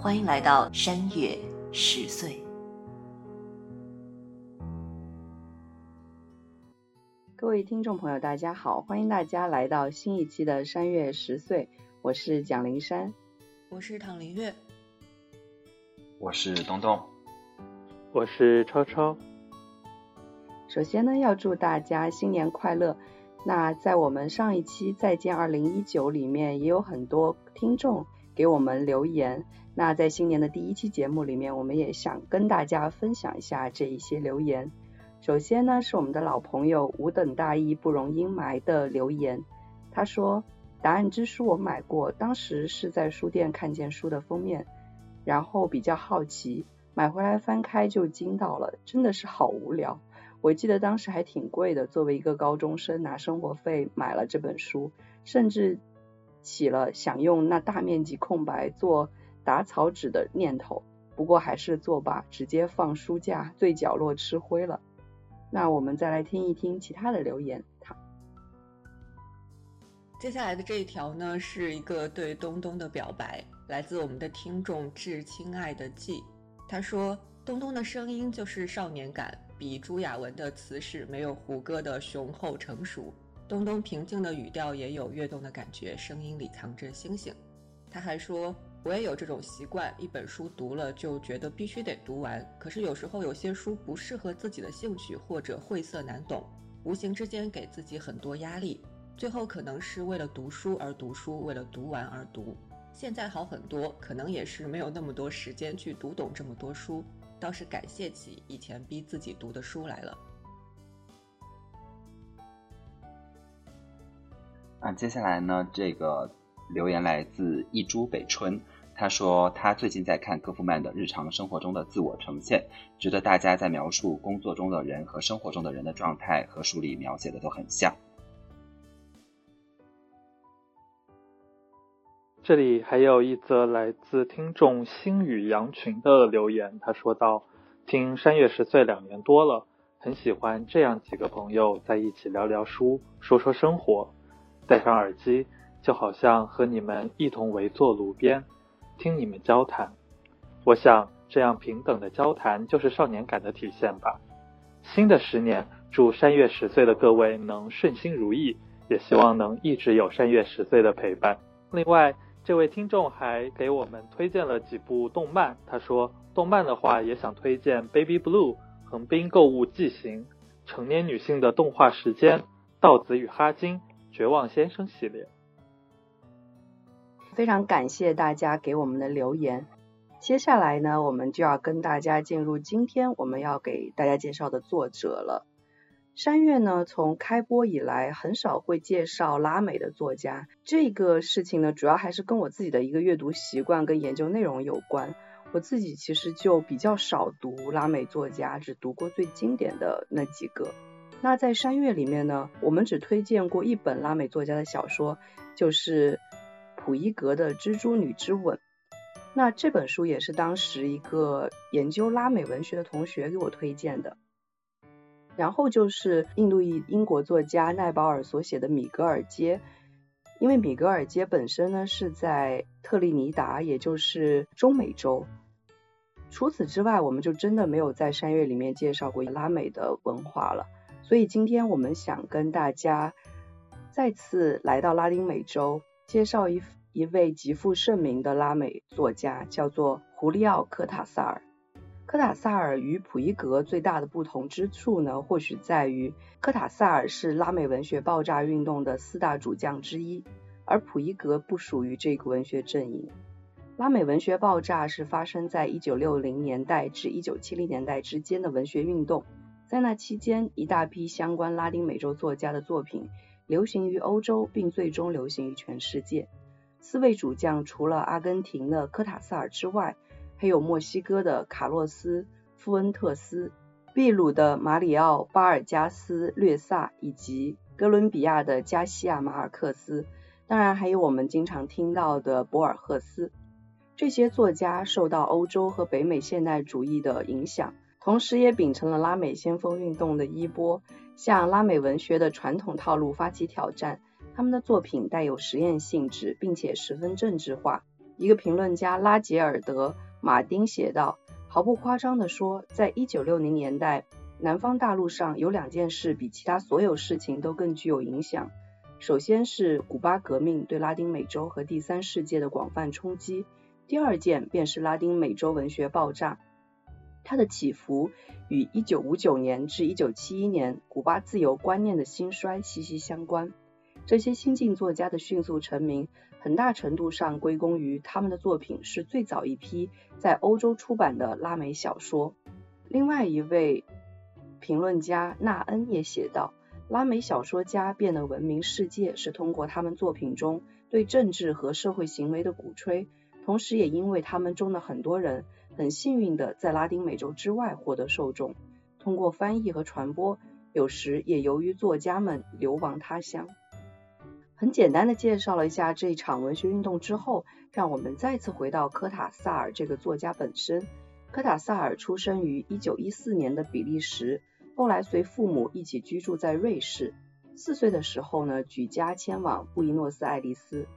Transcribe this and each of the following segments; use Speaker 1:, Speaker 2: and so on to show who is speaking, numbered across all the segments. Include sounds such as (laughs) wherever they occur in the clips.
Speaker 1: 欢迎来到山月十岁。
Speaker 2: 各位听众朋友，大家好，欢迎大家来到新一期的山月十岁。我是蒋灵山，
Speaker 1: 我是唐林月，
Speaker 3: 我是东东，
Speaker 4: 我是超超。
Speaker 2: 首先呢，要祝大家新年快乐。那在我们上一期《再见二零一九》里面，也有很多听众给我们留言。那在新年的第一期节目里面，我们也想跟大家分享一下这一些留言。首先呢，是我们的老朋友“吾等大义不容阴霾”的留言。他说：“答案之书我买过，当时是在书店看见书的封面，然后比较好奇，买回来翻开就惊到了，真的是好无聊。我记得当时还挺贵的，作为一个高中生拿生活费买了这本书，甚至起了想用那大面积空白做。”打草纸的念头，不过还是作罢，直接放书架最角落吃灰了。那我们再来听一听其他的留言。
Speaker 5: 接下来的这一条呢，是一个对东东的表白，来自我们的听众致亲爱的季。他说：“东东的声音就是少年感，比朱亚文的词是没有胡歌的雄厚成熟。东东平静的语调也有跃动的感觉，声音里藏着星星。”他还说。我也有这种习惯，一本书读了就觉得必须得读完。可是有时候有些书不适合自己的兴趣，或者晦涩难懂，无形之间给自己很多压力。最后可能是为了读书而读书，为了读完而读。现在好很多，可能也是没有那么多时间去读懂这么多书，倒是感谢起以前逼自己读的书来了。
Speaker 3: 啊，接下来呢，这个。留言来自一株北春，他说他最近在看戈夫曼的日常生活中的自我呈现，觉得大家在描述工作中的人和生活中的人的状态和书里描写的都很像。
Speaker 4: 这里还有一则来自听众星宇羊群的留言，他说道：“听山月十岁两年多了，很喜欢这样几个朋友在一起聊聊书，说说生活，戴上耳机。”就好像和你们一同围坐炉边，听你们交谈。我想，这样平等的交谈就是少年感的体现吧。新的十年，祝山月十岁的各位能顺心如意，也希望能一直有山月十岁的陪伴。另外，这位听众还给我们推荐了几部动漫。他说，动漫的话也想推荐《Baby Blue》、《横滨购物记行》、成年女性的动画时间、《稻子与哈金》、《绝望先生》系列。
Speaker 2: 非常感谢大家给我们的留言。接下来呢，我们就要跟大家进入今天我们要给大家介绍的作者了。山月呢，从开播以来很少会介绍拉美的作家。这个事情呢，主要还是跟我自己的一个阅读习惯跟研究内容有关。我自己其实就比较少读拉美作家，只读过最经典的那几个。那在山月里面呢，我们只推荐过一本拉美作家的小说，就是。普伊格的《蜘蛛女之吻》，那这本书也是当时一个研究拉美文学的同学给我推荐的。然后就是印度裔英国作家奈保尔所写的《米格尔街》，因为米格尔街本身呢是在特立尼达，也就是中美洲。除此之外，我们就真的没有在山岳里面介绍过拉美的文化了。所以今天我们想跟大家再次来到拉丁美洲，介绍一。一位极负盛名的拉美作家叫做胡利奥·科塔萨尔。科塔萨尔与普伊格最大的不同之处呢，或许在于科塔萨尔是拉美文学爆炸运动的四大主将之一，而普伊格不属于这个文学阵营。拉美文学爆炸是发生在1960年代至1970年代之间的文学运动，在那期间，一大批相关拉丁美洲作家的作品流行于欧洲，并最终流行于全世界。四位主将除了阿根廷的科塔萨尔之外，还有墨西哥的卡洛斯·富恩特斯、秘鲁的马里奥·巴尔加斯·略萨以及哥伦比亚的加西亚·马尔克斯，当然还有我们经常听到的博尔赫斯。这些作家受到欧洲和北美现代主义的影响，同时也秉承了拉美先锋运动的衣钵，向拉美文学的传统套路发起挑战。他们的作品带有实验性质，并且十分政治化。一个评论家拉杰尔德·马丁写道：“毫不夸张地说，在1960年代，南方大陆上有两件事比其他所有事情都更具有影响。首先是古巴革命对拉丁美洲和第三世界的广泛冲击。”第二件便是拉丁美洲文学爆炸，它的起伏与1959年至1971年古巴自由观念的兴衰息息相关。这些新晋作家的迅速成名，很大程度上归功于他们的作品是最早一批在欧洲出版的拉美小说。另外一位评论家纳恩也写道，拉美小说家变得闻名世界是通过他们作品中对政治和社会行为的鼓吹。同时，也因为他们中的很多人很幸运的在拉丁美洲之外获得受众，通过翻译和传播，有时也由于作家们流亡他乡。很简单的介绍了一下这一场文学运动之后，让我们再次回到科塔萨尔这个作家本身。科塔萨尔出生于1914年的比利时，后来随父母一起居住在瑞士。四岁的时候呢，举家迁往布宜诺斯艾利斯。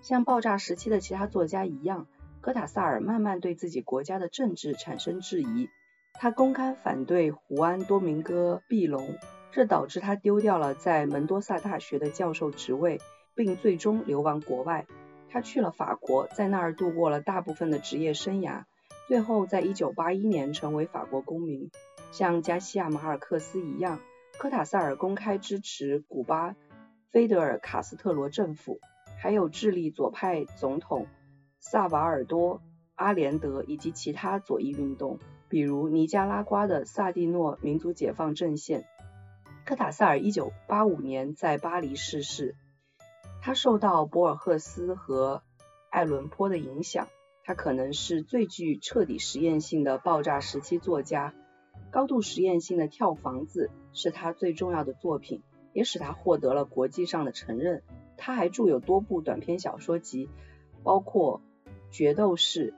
Speaker 2: 像爆炸时期的其他作家一样，科塔萨尔慢慢对自己国家的政治产生质疑。他公开反对胡安·多明戈·毕隆，这导致他丢掉了在门多萨大学的教授职位，并最终流亡国外。他去了法国，在那儿度过了大部分的职业生涯，最后在1981年成为法国公民。像加西亚·马尔克斯一样，科塔萨尔公开支持古巴菲德尔·卡斯特罗政府。还有智利左派总统萨瓦尔多·阿连德以及其他左翼运动，比如尼加拉瓜的萨蒂诺民族解放阵线。科塔萨尔1985年在巴黎逝世。他受到博尔赫斯和艾伦坡的影响，他可能是最具彻底实验性的爆炸时期作家。高度实验性的《跳房子》是他最重要的作品，也使他获得了国际上的承认。他还著有多部短篇小说集，包括《决斗士》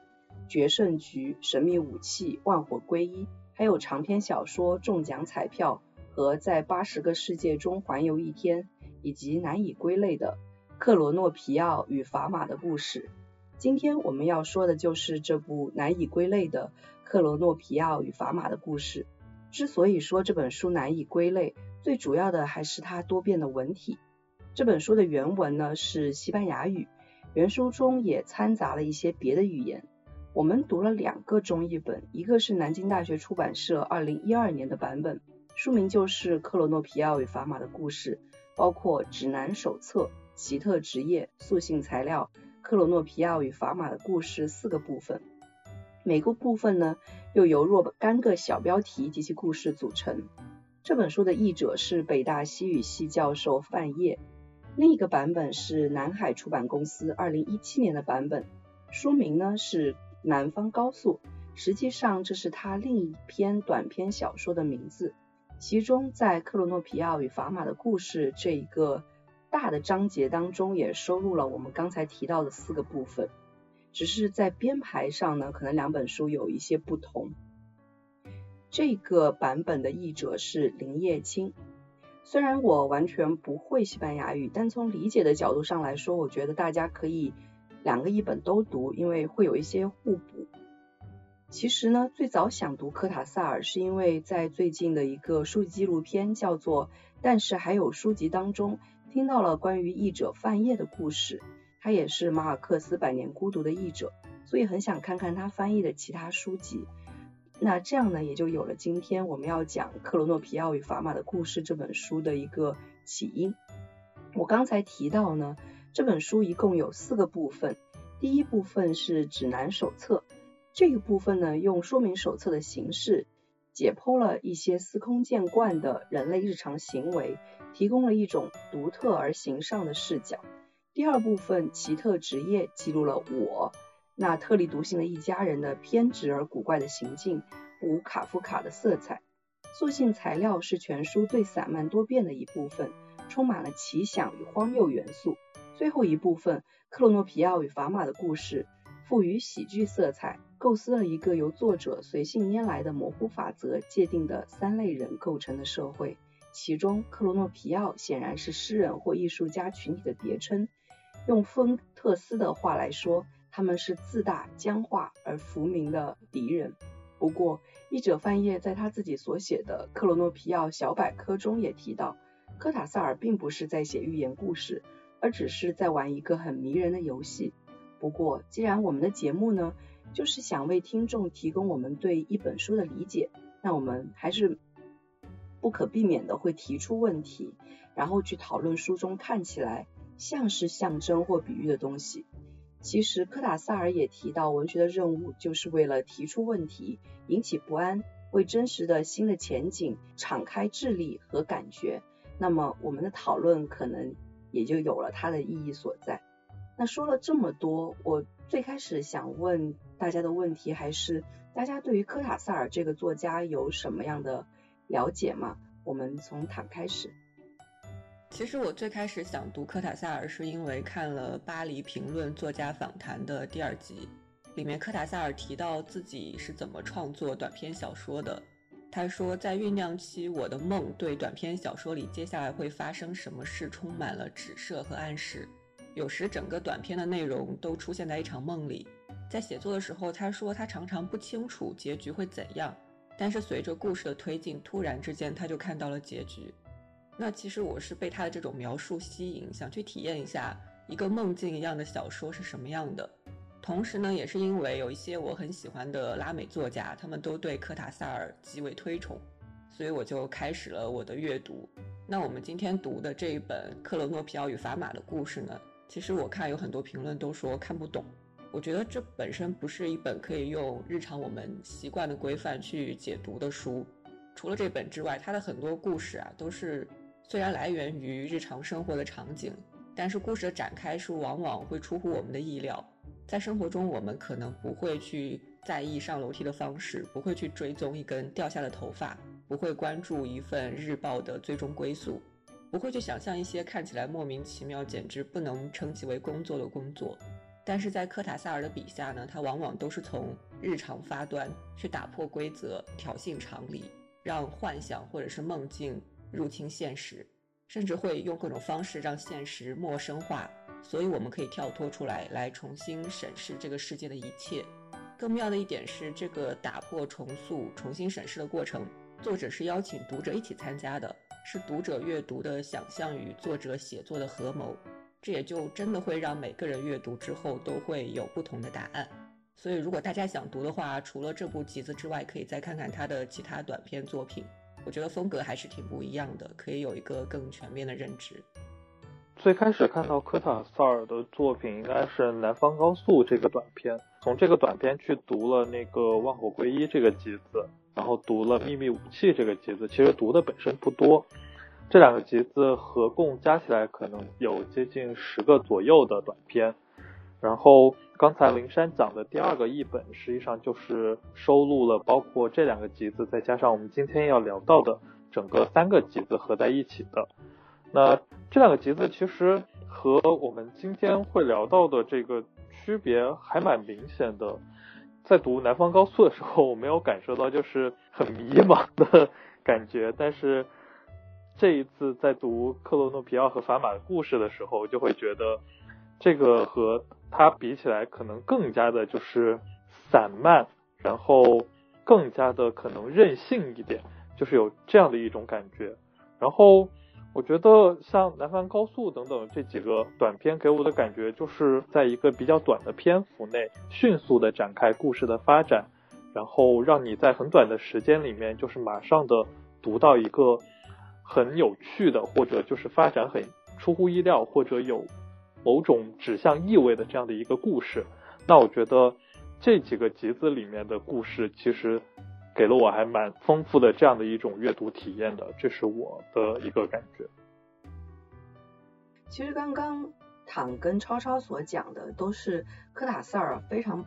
Speaker 2: 《决胜局》《神秘武器》《万火归一》，还有长篇小说《中奖彩票》和《在八十个世界中环游一天》，以及难以归类的《克罗诺皮奥与砝码的故事》。今天我们要说的就是这部难以归类的《克罗诺皮奥与砝码的故事》。之所以说这本书难以归类，最主要的还是它多变的文体。这本书的原文呢是西班牙语，原书中也掺杂了一些别的语言。我们读了两个中译本，一个是南京大学出版社二零一二年的版本，书名就是《克罗诺皮奥与砝码的故事》，包括指南手册、奇特职业、塑性材料、克罗诺皮奥与砝码的故事四个部分，每个部分呢又由若干个小标题及其故事组成。这本书的译者是北大西语系教授范晔。另一个版本是南海出版公司二零一七年的版本，书名呢是《南方高速》，实际上这是他另一篇短篇小说的名字。其中在克罗诺皮奥与砝码的故事这一个大的章节当中，也收录了我们刚才提到的四个部分，只是在编排上呢，可能两本书有一些不同。这个版本的译者是林叶青。虽然我完全不会西班牙语，但从理解的角度上来说，我觉得大家可以两个译本都读，因为会有一些互补。其实呢，最早想读科塔萨尔，是因为在最近的一个书籍纪录片叫做《但是还有书籍》当中，听到了关于译者范晔的故事，他也是马尔克斯《百年孤独》的译者，所以很想看看他翻译的其他书籍。那这样呢，也就有了今天我们要讲《克罗诺皮奥与砝码的故事》这本书的一个起因。我刚才提到呢，这本书一共有四个部分，第一部分是指南手册，这个部分呢用说明手册的形式解剖了一些司空见惯的人类日常行为，提供了一种独特而形上的视角。第二部分奇特职业记录了我。那特立独行的一家人的偏执而古怪的行径，无卡夫卡的色彩。塑性材料是全书最散漫多变的一部分，充满了奇想与荒谬元素。最后一部分，克罗诺皮奥与法玛的故事，赋予喜剧色彩，构思了一个由作者随性拈来的模糊法则界定的三类人构成的社会。其中，克罗诺皮奥显然是诗人或艺术家群体的别称。用丰特斯的话来说，他们是自大、僵化而浮名的敌人。不过，译者范晔在他自己所写的《克罗诺皮奥小百科》中也提到，科塔萨尔并不是在写寓言故事，而只是在玩一个很迷人的游戏。不过，既然我们的节目呢，就是想为听众提供我们对一本书的理解，那我们还是不可避免的会提出问题，然后去讨论书中看起来像是象征或比喻的东西。其实科塔萨尔也提到，文学的任务就是为了提出问题，引起不安，为真实的新的前景敞开智力和感觉。那么我们的讨论可能也就有了它的意义所在。那说了这么多，我最开始想问大家的问题还是：大家对于科塔萨尔这个作家有什么样的了解吗？我们从坦开始。
Speaker 5: 其实我最开始想读科塔萨尔，是因为看了《巴黎评论作家访谈》的第二集，里面科塔萨尔提到自己是怎么创作短篇小说的。他说，在酝酿期，我的梦对短篇小说里接下来会发生什么事充满了指涉和暗示。有时整个短篇的内容都出现在一场梦里。在写作的时候，他说他常常不清楚结局会怎样，但是随着故事的推进，突然之间他就看到了结局。那其实我是被他的这种描述吸引，想去体验一下一个梦境一样的小说是什么样的。同时呢，也是因为有一些我很喜欢的拉美作家，他们都对科塔萨尔极为推崇，所以我就开始了我的阅读。那我们今天读的这一本《克罗诺皮奥与法玛的故事》呢，其实我看有很多评论都说看不懂。我觉得这本身不是一本可以用日常我们习惯的规范去解读的书。除了这本之外，它的很多故事啊都是。虽然来源于日常生活的场景，但是故事的展开是往往会出乎我们的意料。在生活中，我们可能不会去在意上楼梯的方式，不会去追踪一根掉下的头发，不会关注一份日报的最终归宿，不会去想象一些看起来莫名其妙、简直不能称其为工作的工作。但是在科塔萨尔的笔下呢，他往往都是从日常发端，去打破规则，挑衅常理，让幻想或者是梦境。入侵现实，甚至会用各种方式让现实陌生化，所以我们可以跳脱出来，来重新审视这个世界的一切。更妙的一点是，这个打破、重塑、重新审视的过程，作者是邀请读者一起参加的，是读者阅读的想象与作者写作的合谋。这也就真的会让每个人阅读之后都会有不同的答案。所以，如果大家想读的话，除了这部集子之外，可以再看看他的其他短篇作品。我觉得风格还是挺不一样的，可以有一个更全面的认知。
Speaker 4: 最开始看到科塔萨尔的作品应该是《南方高速》这个短片，从这个短片去读了那个《万火归一》这个集子，然后读了《秘密武器》这个集子。其实读的本身不多，这两个集子合共加起来可能有接近十个左右的短片，然后。刚才灵山讲的第二个译本，实际上就是收录了包括这两个集子，再加上我们今天要聊到的整个三个集子合在一起的。那这两个集子其实和我们今天会聊到的这个区别还蛮明显的。在读《南方高速》的时候，我没有感受到就是很迷茫的感觉，但是这一次在读克罗诺皮奥和法玛的故事的时候，就会觉得这个和它比起来可能更加的就是散漫，然后更加的可能任性一点，就是有这样的一种感觉。然后我觉得像《南方高速》等等这几个短片给我的感觉，就是在一个比较短的篇幅内迅速的展开故事的发展，然后让你在很短的时间里面就是马上的读到一个很有趣的，或者就是发展很出乎意料，或者有。某种指向意味的这样的一个故事，那我觉得这几个集子里面的故事，其实给了我还蛮丰富的这样的一种阅读体验的，这是我的一个感觉。
Speaker 2: 其实刚刚躺跟超超所讲的都是科塔萨尔非常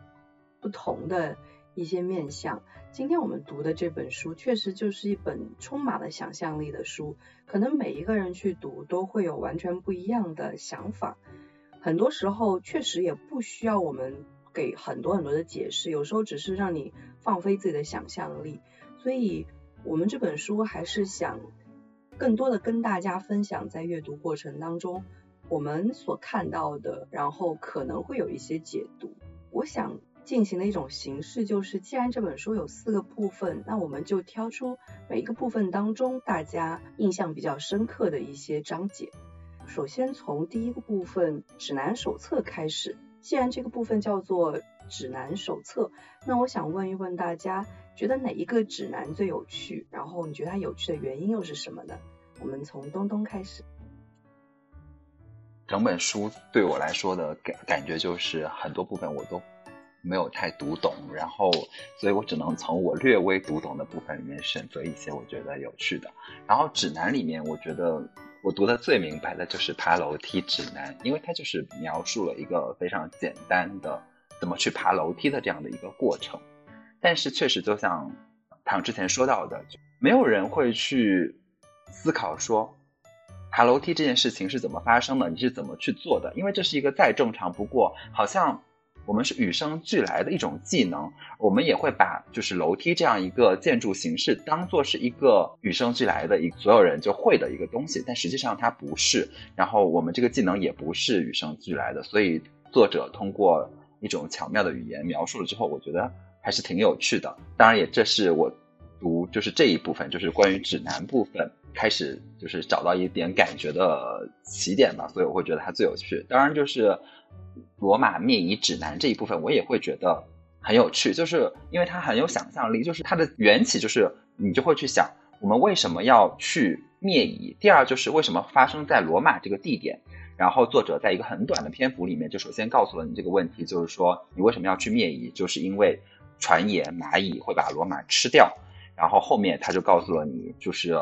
Speaker 2: 不同的一些面相。今天我们读的这本书，确实就是一本充满了想象力的书。可能每一个人去读，都会有完全不一样的想法。很多时候，确实也不需要我们给很多很多的解释，有时候只是让你放飞自己的想象力。所以，我们这本书还是想更多的跟大家分享，在阅读过程当中。我们所看到的，然后可能会有一些解读。我想进行的一种形式就是，既然这本书有四个部分，那我们就挑出每一个部分当中大家印象比较深刻的一些章节。首先从第一个部分指南手册开始。既然这个部分叫做指南手册，那我想问一问大家，觉得哪一个指南最有趣？然后你觉得它有趣的原因又是什么呢？我们从东东开始。
Speaker 3: 整本书对我来说的感感觉就是很多部分我都没有太读懂，然后，所以我只能从我略微读懂的部分里面选择一些我觉得有趣的。然后指南里面，我觉得我读的最明白的就是爬楼梯指南，因为它就是描述了一个非常简单的怎么去爬楼梯的这样的一个过程。但是确实就像唐之前说到的，没有人会去思考说。爬楼梯这件事情是怎么发生的？你是怎么去做的？因为这是一个再正常不过，好像我们是与生俱来的一种技能，我们也会把就是楼梯这样一个建筑形式当做是一个与生俱来的一所有人就会的一个东西，但实际上它不是。然后我们这个技能也不是与生俱来的，所以作者通过一种巧妙的语言描述了之后，我觉得还是挺有趣的。当然，也这是我读就是这一部分，就是关于指南部分。开始就是找到一点感觉的起点吧，所以我会觉得它最有趣。当然，就是罗马灭夷指南这一部分，我也会觉得很有趣，就是因为它很有想象力。就是它的缘起，就是你就会去想，我们为什么要去灭夷？第二，就是为什么发生在罗马这个地点？然后作者在一个很短的篇幅里面，就首先告诉了你这个问题，就是说你为什么要去灭夷？就是因为传言蚂蚁会把罗马吃掉。然后后面他就告诉了你，就是。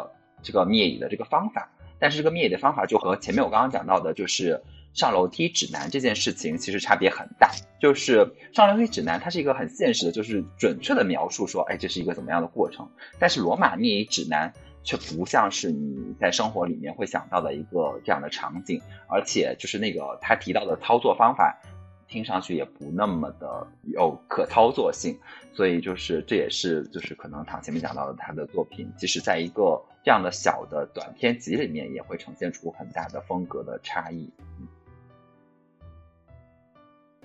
Speaker 3: 这个灭蚁的这个方法，但是这个灭蚁的方法就和前面我刚刚讲到的，就是上楼梯指南这件事情其实差别很大。就是上楼梯指南，它是一个很现实的，就是准确的描述说，哎，这是一个怎么样的过程。但是罗马灭蚁指南却不像是你在生活里面会想到的一个这样的场景，而且就是那个他提到的操作方法。听上去也不那么的有可操作性，所以就是这也是就是可能他前面讲到的他的作品，即使在一个这样的小的短篇集里面，也会呈现出很大的风格的差异。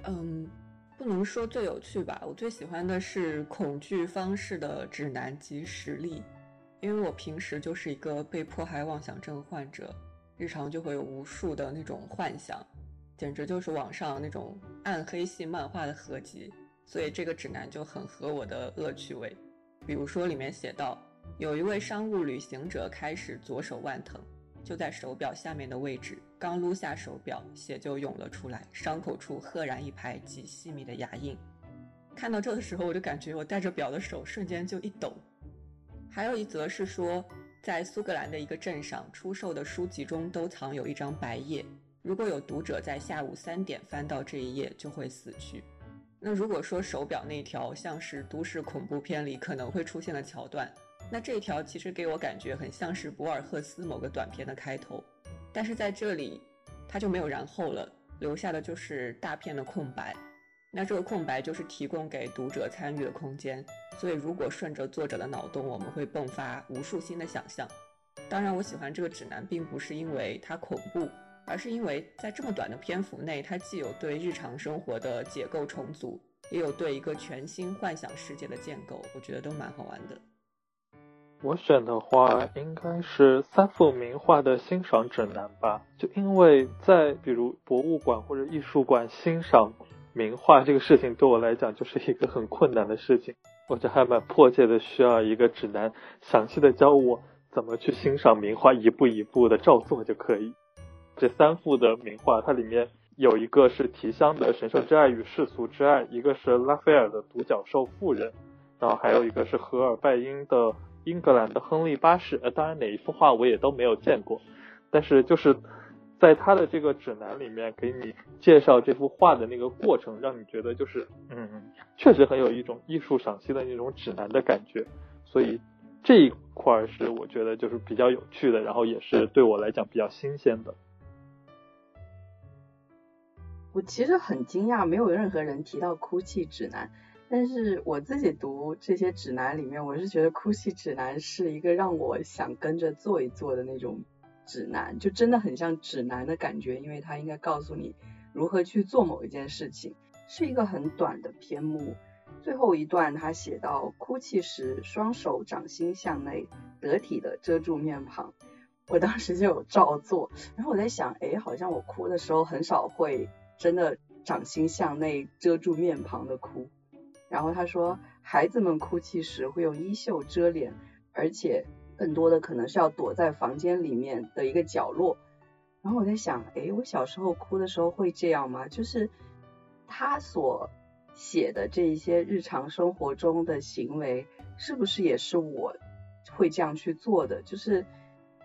Speaker 5: 嗯，不能说最有趣吧，我最喜欢的是恐惧方式的指南及实例，因为我平时就是一个被迫害妄想症患者，日常就会有无数的那种幻想。简直就是网上那种暗黑系漫画的合集，所以这个指南就很合我的恶趣味。比如说里面写到，有一位商务旅行者开始左手腕疼，就在手表下面的位置，刚撸下手表，血就涌了出来，伤口处赫然一排极细密的牙印。看到这的时候，我就感觉我戴着表的手瞬间就一抖。还有一则是说，在苏格兰的一个镇上出售的书籍中都藏有一张白页。如果有读者在下午三点翻到这一页，就会死去。那如果说手表那条像是都市恐怖片里可能会出现的桥段，那这条其实给我感觉很像是博尔赫斯某个短片的开头。但是在这里，它就没有然后了，留下的就是大片的空白。那这个空白就是提供给读者参与的空间。所以如果顺着作者的脑洞，我们会迸发无数新的想象。当然，我喜欢这个指南，并不是因为它恐怖。而是因为在这么短的篇幅内，它既有对日常生活的解构重组，也有对一个全新幻想世界的建构，我觉得都蛮好玩的。
Speaker 4: 我选的话应该是三幅名画的欣赏指南吧，就因为在比如博物馆或者艺术馆欣赏名画这个事情，对我来讲就是一个很困难的事情，我就还蛮迫切的需要一个指南，详细的教我怎么去欣赏名画，一步一步的照做就可以。这三幅的名画，它里面有一个是提香的《神圣之爱与世俗之爱》，一个是拉斐尔的《独角兽妇人》，然后还有一个是荷尔拜因的《英格兰的亨利八世》。呃，当然哪一幅画我也都没有见过，但是就是在他的这个指南里面给你介绍这幅画的那个过程，让你觉得就是嗯，确实很有一种艺术赏析的那种指南的感觉，所以这一块是我觉得就是比较有趣的，然后也是对我来讲比较新鲜的。
Speaker 2: 我其实很惊讶，没有任何人提到哭泣指南。但是我自己读这些指南里面，我是觉得哭泣指南是一个让我想跟着做一做的那种指南，就真的很像指南的感觉，因为它应该告诉你如何去做某一件事情。是一个很短的篇目，最后一段他写到哭泣时，双手掌心向内，得体的遮住面庞。我当时就有照做，然后我在想，哎，好像我哭的时候很少会真的掌心向内遮住面庞的哭。然后他说，孩子们哭泣时会用衣袖遮脸，而且更多的可能是要躲在房间里面的一个角落。然后我在想，哎，我小时候哭的时候会这样吗？就是他所写的这一些日常生活中的行为，是不是也是我会这样去做的？就是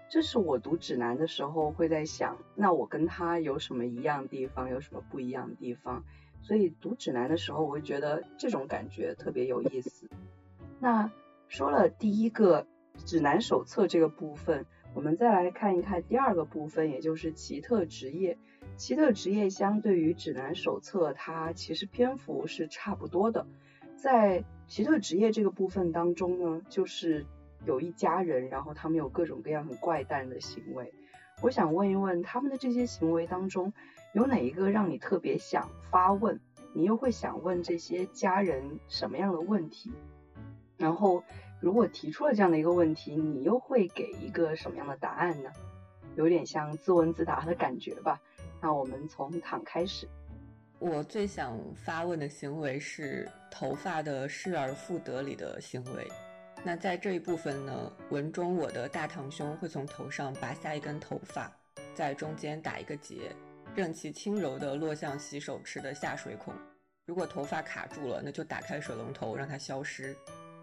Speaker 2: 这是我读指南的时候会在想，那我跟他有什么一样地方，有什么不一样的地方？所以读指南的时候，我会觉得这种感觉特别有意思。那说了第一个指南手册这个部分，我们再来看一看第二个部分，也就是奇特职业。奇特职业相对于指南手册，它其实篇幅是差不多的。在奇特职业这个部分当中呢，就是有一家人，然后他们有各种各样很怪诞的行为。我想问一问，他们的这些行为当中，有哪一个让你特别想发问？你又会想问这些家人什么样的问题？然后，如果提出了这样的一个问题，你又会给一个什么样的答案呢？有点像自问自答的感觉吧。那我们从躺开始。
Speaker 5: 我最想发问的行为是头发的失而复得里的行为。那在这一部分呢，文中我的大堂兄会从头上拔下一根头发，在中间打一个结。任其轻柔地落向洗手池的下水孔。如果头发卡住了，那就打开水龙头让它消失。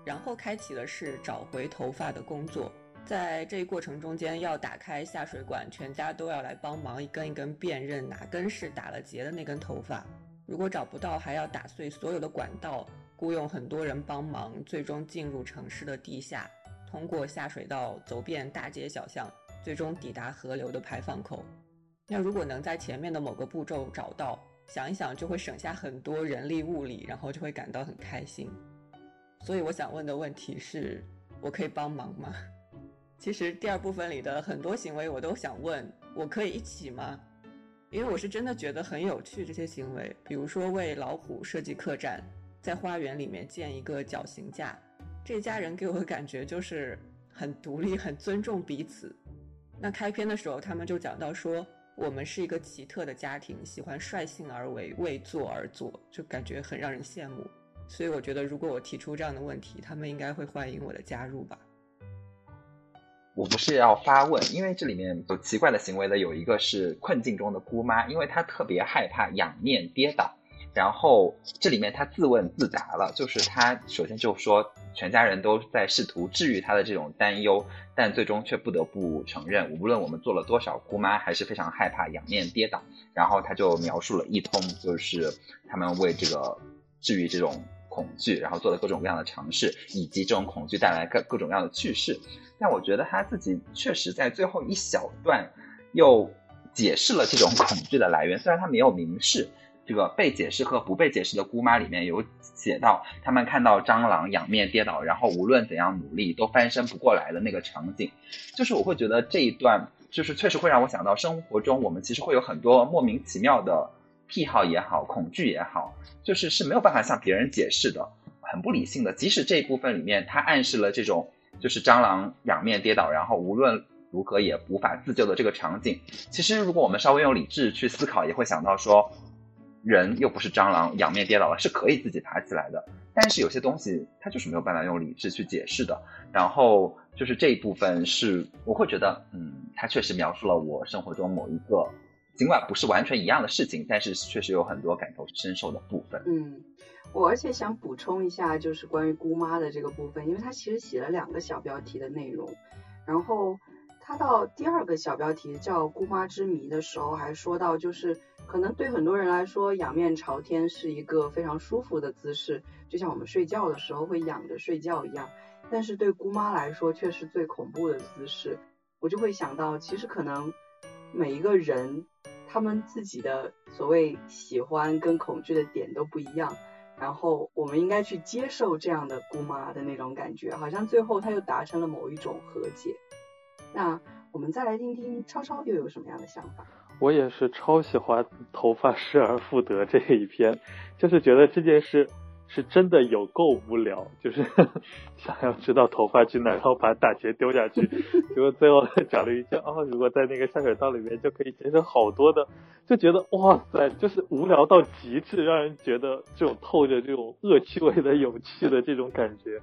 Speaker 5: 然后开启的是找回头发的工作。在这一过程中间，要打开下水管，全家都要来帮忙，一根一根辨认哪根是打了结的那根头发。如果找不到，还要打碎所有的管道，雇佣很多人帮忙，最终进入城市的地下，通过下水道走遍大街小巷，最终抵达河流的排放口。那如果能在前面的某个步骤找到，想一想就会省下很多人力物力，然后就会感到很开心。所以我想问的问题是：我可以帮忙吗？其实第二部分里的很多行为我都想问，我可以一起吗？因为我是真的觉得很有趣这些行为，比如说为老虎设计客栈，在花园里面建一个绞刑架，这家人给我的感觉就是很独立、很尊重彼此。那开篇的时候他们就讲到说。我们是一个奇特的家庭，喜欢率性而为，为做而做，就感觉很让人羡慕。所以我觉得，如果我提出这样的问题，他们应该会欢迎我的加入吧。
Speaker 3: 我不是要发问，因为这里面有奇怪的行为的，有一个是困境中的姑妈，因为她特别害怕仰面跌倒。然后这里面他自问自答了，就是他首先就说全家人都在试图治愈他的这种担忧，但最终却不得不承认，无论我们做了多少，姑妈还是非常害怕仰面跌倒。然后他就描述了一通，就是他们为这个治愈这种恐惧，然后做了各种各样的尝试，以及这种恐惧带来各各种各样的趣事。但我觉得他自己确实在最后一小段又解释了这种恐惧的来源，虽然他没有明示。这个被解释和不被解释的姑妈里面有写到，他们看到蟑螂仰面跌倒，然后无论怎样努力都翻身不过来的那个场景，就是我会觉得这一段就是确实会让我想到生活中我们其实会有很多莫名其妙的癖好也好，恐惧也好，就是是没有办法向别人解释的，很不理性的。即使这一部分里面它暗示了这种就是蟑螂仰面跌倒，然后无论如何也无法自救的这个场景，其实如果我们稍微用理智去思考，也会想到说。人又不是蟑螂，仰面跌倒了是可以自己爬起来的。但是有些东西它就是没有办法用理智去解释的。然后就是这一部分是我会觉得，嗯，它确实描述了我生活中某一个，尽管不是完全一样的事情，但是确实有很多感同身受的部分。
Speaker 2: 嗯，我而且想补充一下，就是关于姑妈的这个部分，因为它其实写了两个小标题的内容，然后。他到第二个小标题叫“姑妈之谜”的时候，还说到，就是可能对很多人来说，仰面朝天是一个非常舒服的姿势，就像我们睡觉的时候会仰着睡觉一样。但是对姑妈来说，却是最恐怖的姿势。我就会想到，其实可能每一个人他们自己的所谓喜欢跟恐惧的点都不一样。然后我们应该去接受这样的姑妈的那种感觉，好像最后他又达成了某一种和解。那我们再来听听超超又有什么样的想法？
Speaker 4: 我也是超喜欢头发失而复得这一篇，就是觉得这件事。是真的有够无聊，就是 (laughs) 想要知道头发去哪，然后把打结丢下去，结果最后讲了一句哦，如果在那个下水道里面就可以节省好多的，就觉得哇塞，就是无聊到极致，让人觉得这种透着这种恶趣味的有趣的这种感觉，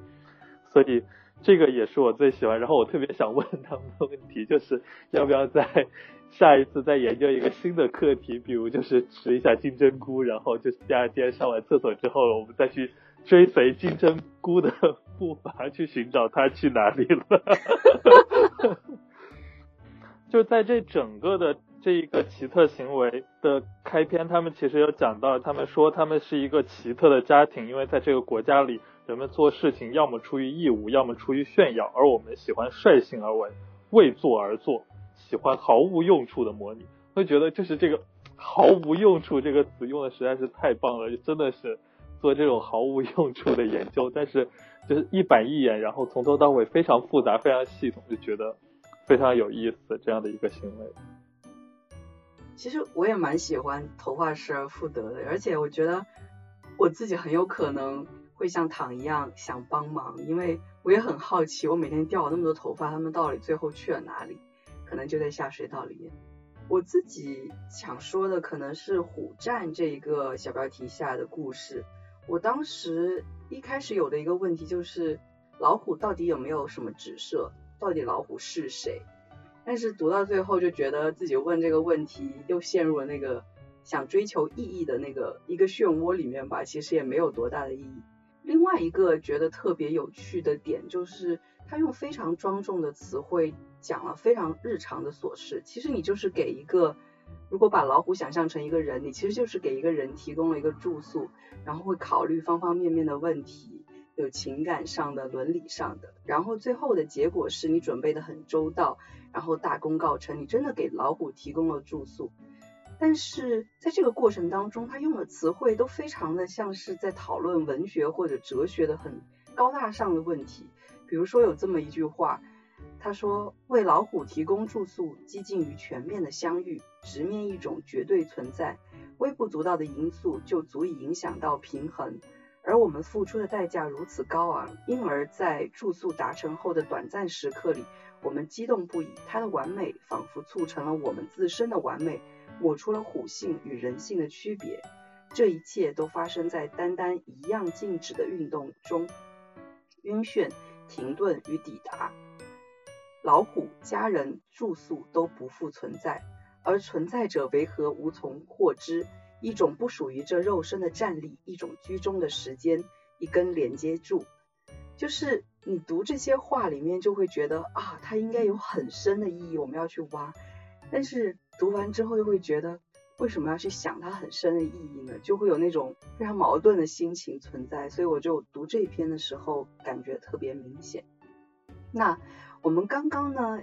Speaker 4: 所以这个也是我最喜欢。然后我特别想问他们的问题，就是要不要在。(laughs) 下一次再研究一个新的课题，比如就是吃一下金针菇，然后就是第二天上完厕所之后，我们再去追随金针菇的步伐去寻找它去哪里了。(laughs) 就在这整个的这一个奇特行为的开篇，他们其实有讲到，他们说他们是一个奇特的家庭，因为在这个国家里，人们做事情要么出于义务，要么出于炫耀，而我们喜欢率性而为，为做而做。喜欢毫无用处的模拟，会觉得就是这个毫无用处这个词用的实在是太棒了，真的是做这种毫无用处的研究，但是就是一板一眼，然后从头到尾非常复杂、非常系统，就觉得非常有意思这样的一个行为。
Speaker 2: 其实我也蛮喜欢头发失而复得的，而且我觉得我自己很有可能会像躺一样想帮忙，因为我也很好奇，我每天掉了那么多头发，他们到底最后去了哪里？可能就在下水道里面。我自己想说的可能是虎战这一个小标题下的故事。我当时一开始有的一个问题就是老虎到底有没有什么指涉？到底老虎是谁？但是读到最后就觉得自己问这个问题又陷入了那个想追求意义的那个一个漩涡里面吧，其实也没有多大的意义。另外一个觉得特别有趣的点就是他用非常庄重的词汇。讲了非常日常的琐事，其实你就是给一个，如果把老虎想象成一个人，你其实就是给一个人提供了一个住宿，然后会考虑方方面面的问题，有情感上的、伦理上的，然后最后的结果是你准备的很周到，然后大功告成，你真的给老虎提供了住宿。但是在这个过程当中，他用的词汇都非常的像是在讨论文学或者哲学的很高大上的问题，比如说有这么一句话。他说：“为老虎提供住宿，接近于全面的相遇，直面一种绝对存在，微不足道的因素就足以影响到平衡。而我们付出的代价如此高昂，因而，在住宿达成后的短暂时刻里，我们激动不已。它的完美仿佛促成了我们自身的完美，抹出了虎性与人性的区别。这一切都发生在单单一样静止的运动中：晕眩、停顿与抵达。”老虎、家人、住宿都不复存在，而存在者为何无从获知？一种不属于这肉身的站立，一种居中的时间，一根连接柱。就是你读这些话里面，就会觉得啊，它应该有很深的意义，我们要去挖。但是读完之后又会觉得，为什么要去想它很深的意义呢？就会有那种非常矛盾的心情存在。所以我就读这一篇的时候，感觉特别明显。那。我们刚刚呢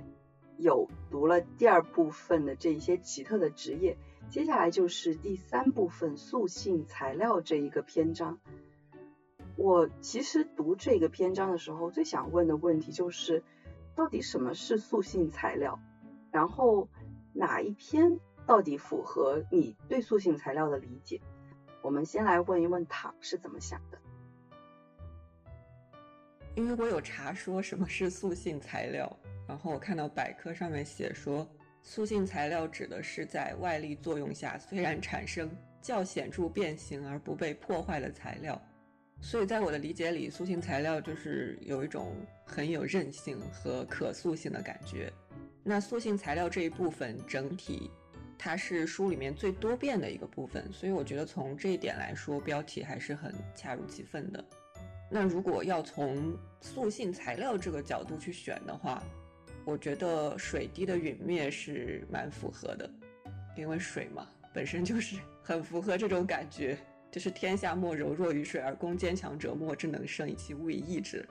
Speaker 2: 有读了第二部分的这一些奇特的职业，接下来就是第三部分塑性材料这一个篇章。我其实读这个篇章的时候，最想问的问题就是，到底什么是塑性材料？然后哪一篇到底符合你对塑性材料的理解？我们先来问一问塔是怎么想的。
Speaker 5: 因为我有查说什么是塑性材料，然后我看到百科上面写说，塑性材料指的是在外力作用下虽然产生较显著变形而不被破坏的材料。所以在我的理解里，塑性材料就是有一种很有韧性和可塑性的感觉。那塑性材料这一部分整体，它是书里面最多变的一个部分，所以我觉得从这一点来说，标题还是很恰如其分的。那如果要从塑性材料这个角度去选的话，我觉得水滴的陨灭是蛮符合的，因为水嘛本身就是 (laughs) 很符合这种感觉，就是天下莫柔弱于水，而攻坚强者莫之能胜，以其无以易之。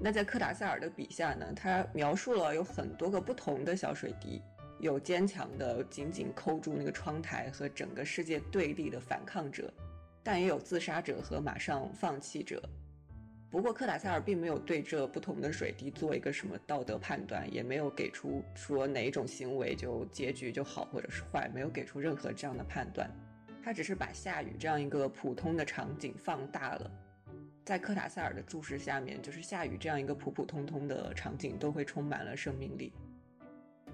Speaker 5: 那在科达塞尔的笔下呢，他描述了有很多个不同的小水滴，有坚强的紧紧扣住那个窗台和整个世界对立的反抗者，但也有自杀者和马上放弃者。不过，克塔塞尔并没有对这不同的水滴做一个什么道德判断，也没有给出说哪一种行为就结局就好或者是坏，没有给出任何这样的判断。他只是把下雨这样一个普通的场景放大了，在科塔塞尔的注视下面，就是下雨这样一个普普通通的场景都会充满了生命力。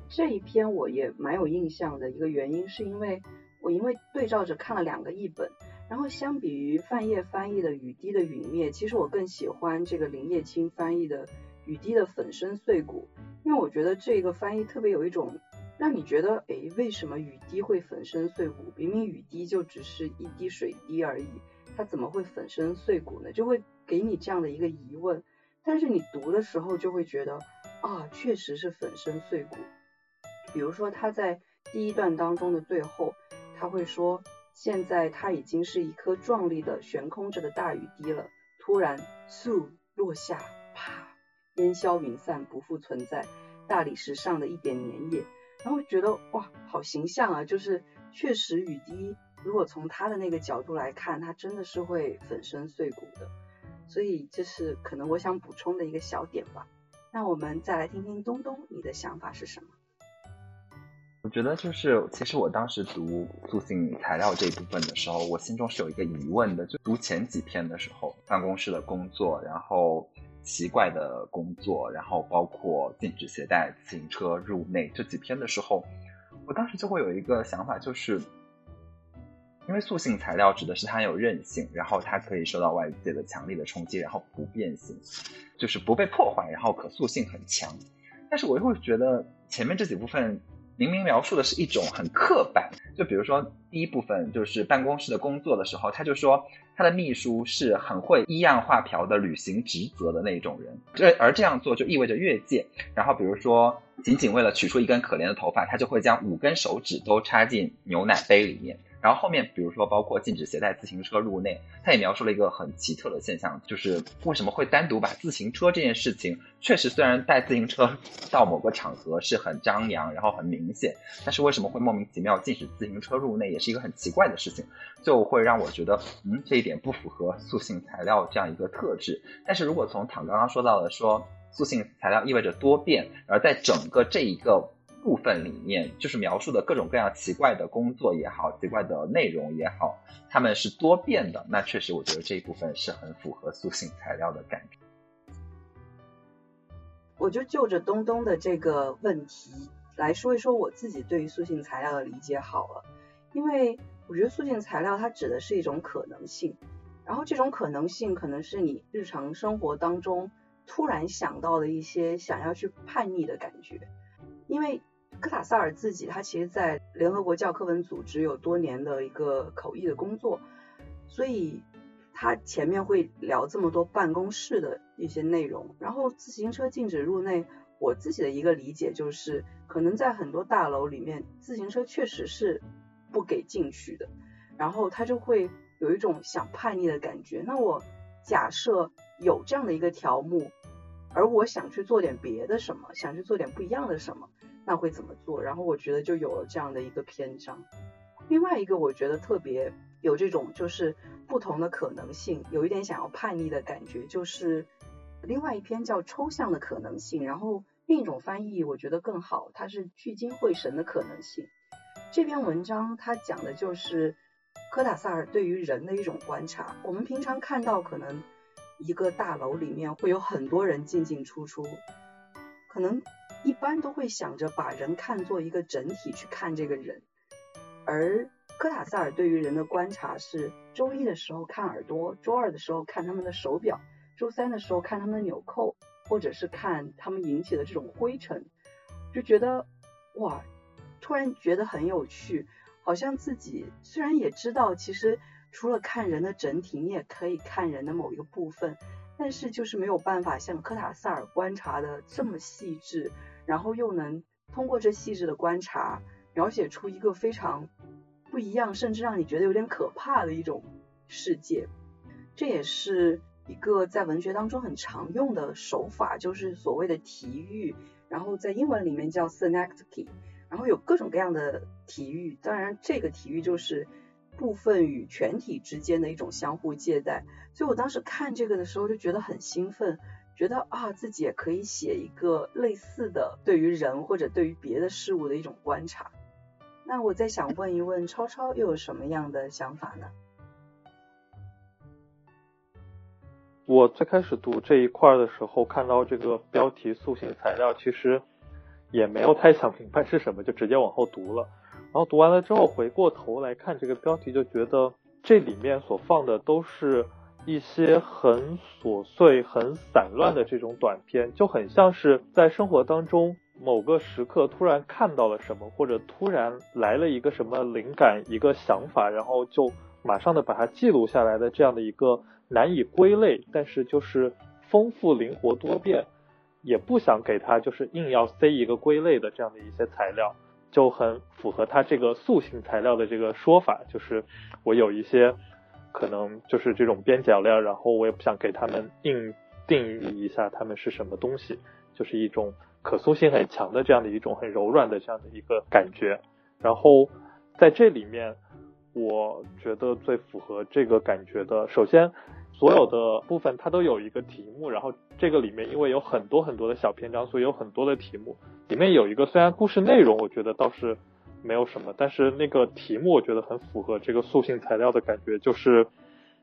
Speaker 2: 这一篇我也蛮有印象的一个原因，是因为我因为对照着看了两个译本。然后相比于范晔翻译的《雨滴的陨灭》，其实我更喜欢这个林叶青翻译的《雨滴的粉身碎骨》，因为我觉得这个翻译特别有一种让你觉得，哎，为什么雨滴会粉身碎骨？明明雨滴就只是一滴水滴而已，它怎么会粉身碎骨呢？就会给你这样的一个疑问。但是你读的时候就会觉得，啊，确实是粉身碎骨。比如说他在第一段当中的最后，他会说。现在它已经是一颗壮丽的悬空着的大雨滴了。突然，嗖落下，啪，烟消云散，不复存在。大理石上的一点粘液，然后觉得哇，好形象啊！就是确实雨滴，如果从它的那个角度来看，它真的是会粉身碎骨的。所以这是可能我想补充的一个小点吧。那我们再来听听东东，你的想法是什么？
Speaker 3: 觉得就是，其实我当时读塑性材料这一部分的时候，我心中是有一个疑问的。就读前几篇的时候，办公室的工作，然后奇怪的工作，然后包括禁止携带自行车入内这几篇的时候，我当时就会有一个想法，就是因为塑性材料指的是它有韧性，然后它可以受到外界的强力的冲击，然后不变形，就是不被破坏，然后可塑性很强。但是我又会觉得前面这几部分。明明描述的是一种很刻板，就比如说第一部分就是办公室的工作的时候，他就说他的秘书是很会依样画瓢的履行职责的那种人，这而这样做就意味着越界。然后比如说仅仅为了取出一根可怜的头发，他就会将五根手指都插进牛奶杯里面。然后后面，比如说包括禁止携带自行车入内，他也描述了一个很奇特的现象，就是为什么会单独把自行车这件事情，确实虽然带自行车到某个场合是很张扬，然后很明显，但是为什么会莫名其妙禁止自行车入内，也是一个很奇怪的事情，就会让我觉得，嗯，这一点不符合塑性材料这样一个特质。但是如果从躺刚刚说到的说，塑性材料意味着多变，而在整个这一个。部分里面就是描述的各种各样奇怪的工作也好，奇怪的内容也好，他们是多变的。那确实，我觉得这一部分是很符合塑性材料的感觉。
Speaker 2: 我就就着东东的这个问题来说一说我自己对于塑性材料的理解好了，因为我觉得塑性材料它指的是一种可能性，然后这种可能性可能是你日常生活当中突然想到的一些想要去叛逆的感觉，因为。科塔萨尔自己，他其实在联合国教科文组织有多年的一个口译的工作，所以他前面会聊这么多办公室的一些内容。然后自行车禁止入内，我自己的一个理解就是，可能在很多大楼里面，自行车确实是不给进去的，然后他就会有一种想叛逆的感觉。那我假设有这样的一个条目，而我想去做点别的什么，想去做点不一样的什么。那会怎么做？然后我觉得就有了这样的一个篇章。另外一个我觉得特别有这种就是不同的可能性，有一点想要叛逆的感觉，就是另外一篇叫抽象的可能性。然后另一种翻译我觉得更好，它是聚精会神的可能性。这篇文章它讲的就是科塔萨尔对于人的一种观察。我们平常看到可能一个大楼里面会有很多人进进出出，可能。一般都会想着把人看作一个整体去看这个人，而科塔萨尔对于人的观察是：周一的时候看耳朵，周二的时候看他们的手表，周三的时候看他们的纽扣，或者是看他们引起的这种灰尘，就觉得哇，突然觉得很有趣，好像自己虽然也知道，其实除了看人的整体，你也可以看人的某一个部分，但是就是没有办法像科塔萨尔观察的这么细致，然后又能通过这细致的观察，描写出一个非常不一样，甚至让你觉得有点可怕的一种世界。这也是一个在文学当中很常用的手法，就是所谓的题喻，然后在英文里面叫 synecdoche，然后有各种各样的题喻，当然这个题喻就是部分与全体之间的一种相互借代。所以我当时看这个的时候就觉得很兴奋，觉得啊自己也可以写一个类似的对于人或者对于别的事物的一种观察。那我再想问一问超超又有什么样的想法呢？
Speaker 4: 我最开始读这一块的时候，看到这个标题塑性材料，其实也没有太想明白是什么，就直接往后读了。然后读完了之后，回过头来看这个标题，就觉得这里面所放的都是一些很琐碎、很散乱的这种短片，就很像是在生活当中某个时刻突然看到了什么，或者突然来了一个什么灵感、一个想法，然后就马上的把它记录下来的这样的一个。难以归类，但是就是丰富、灵活、多变，也不想给他就是硬要塞一个归类的这样的一些材料，就很符合他这个塑性材料的这个说法。就是我有一些可能就是这种边角料，然后我也不想给他们硬定义一下他们是什么东西，就是一种可塑性很强的这样的一种很柔软的这样的一个感觉。然后在这里面，我觉得最符合这个感觉的，首先。所有的部分它都有一个题目，然后这个里面因为有很多很多的小篇章，所以有很多的题目。里面有一个虽然故事内容我觉得倒是没有什么，但是那个题目我觉得很符合这个塑性材料的感觉，就是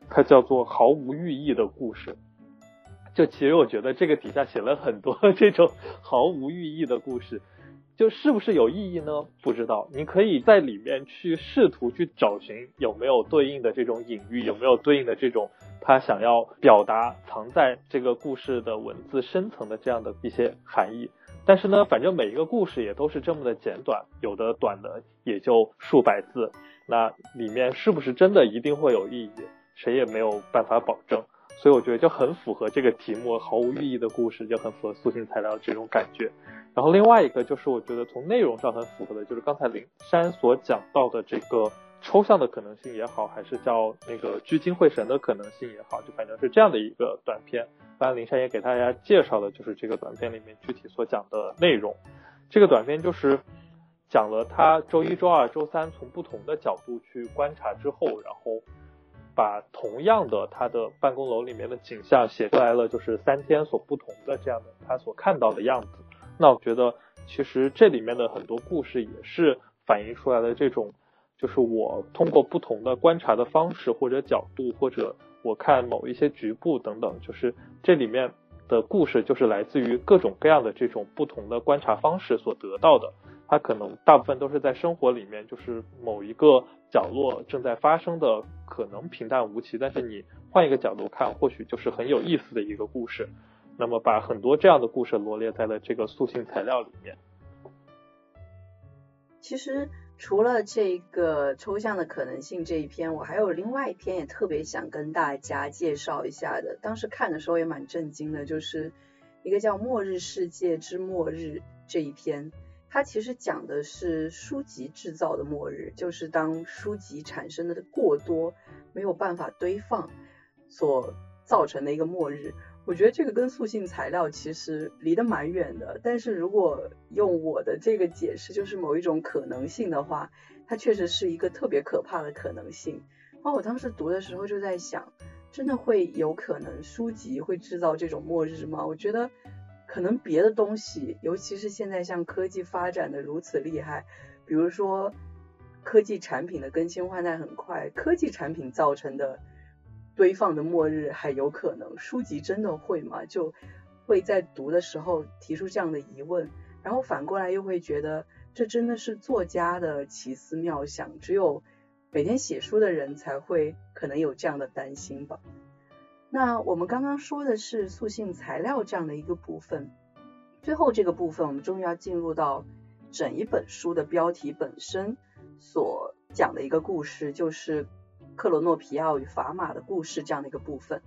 Speaker 4: 它叫做毫无寓意的故事。就其实我觉得这个底下写了很多这种毫无寓意的故事。就是不是有意义呢？不知道。你可以在里面去试图去找寻有没有对应的这种隐喻，有没有对应的这种他想要表达藏在这个故事的文字深层的这样的一些含义。但是呢，反正每一个故事也都是这么的简短，有的短的也就数百字。那里面是不是真的一定会有意义？谁也没有办法保证。所以我觉得就很符合这个题目，毫无意义的故事就很符合塑性材料这种感觉。然后另外一个就是我觉得从内容上很符合的，就是刚才林珊所讲到的这个抽象的可能性也好，还是叫那个聚精会神的可能性也好，就反正是这样的一个短片。当然林珊也给大家介绍的，就是这个短片里面具体所讲的内容。这个短片就是讲了他周一、周二、周三从不同的角度去观察之后，然后。把同样的他的办公楼里面的景象写出来了，就是三天所不同的这样的他所看到的样子。那我觉得其实这里面的很多故事也是反映出来的这种，就是我通过不同的观察的方式或者角度，或者我看某一些局部等等，就是这里面的故事就是来自于各种各样的这种不同的观察方式所得到的。它可能大部分都是在生活里面，就是某一个角落正在发生的，可能平淡无奇，但是你换一个角度看，或许就是很有意思的一个故事。那么把很多这样的故事罗列在了这个塑性材料里面。
Speaker 2: 其实除了这个抽象的可能性这一篇，我还有另外一篇也特别想跟大家介绍一下的。当时看的时候也蛮震惊的，就是一个叫《末日世界之末日》这一篇。它其实讲的是书籍制造的末日，就是当书籍产生的过多，没有办法堆放所造成的一个末日。我觉得这个跟塑性材料其实离得蛮远的，但是如果用我的这个解释，就是某一种可能性的话，它确实是一个特别可怕的可能性。然后我当时读的时候就在想，真的会有可能书籍会制造这种末日吗？我觉得。可能别的东西，尤其是现在像科技发展的如此厉害，比如说科技产品的更新换代很快，科技产品造成的堆放的末日还有可能，书籍真的会吗？就会在读的时候提出这样的疑问，然后反过来又会觉得这真的是作家的奇思妙想，只有每天写书的人才会可能有这样的担心吧。那我们刚刚说的是塑性材料这样的一个部分，最后这个部分我们终于要进入到整一本书的标题本身所讲的一个故事，就是克罗诺皮奥与砝码的故事这样的一个部分。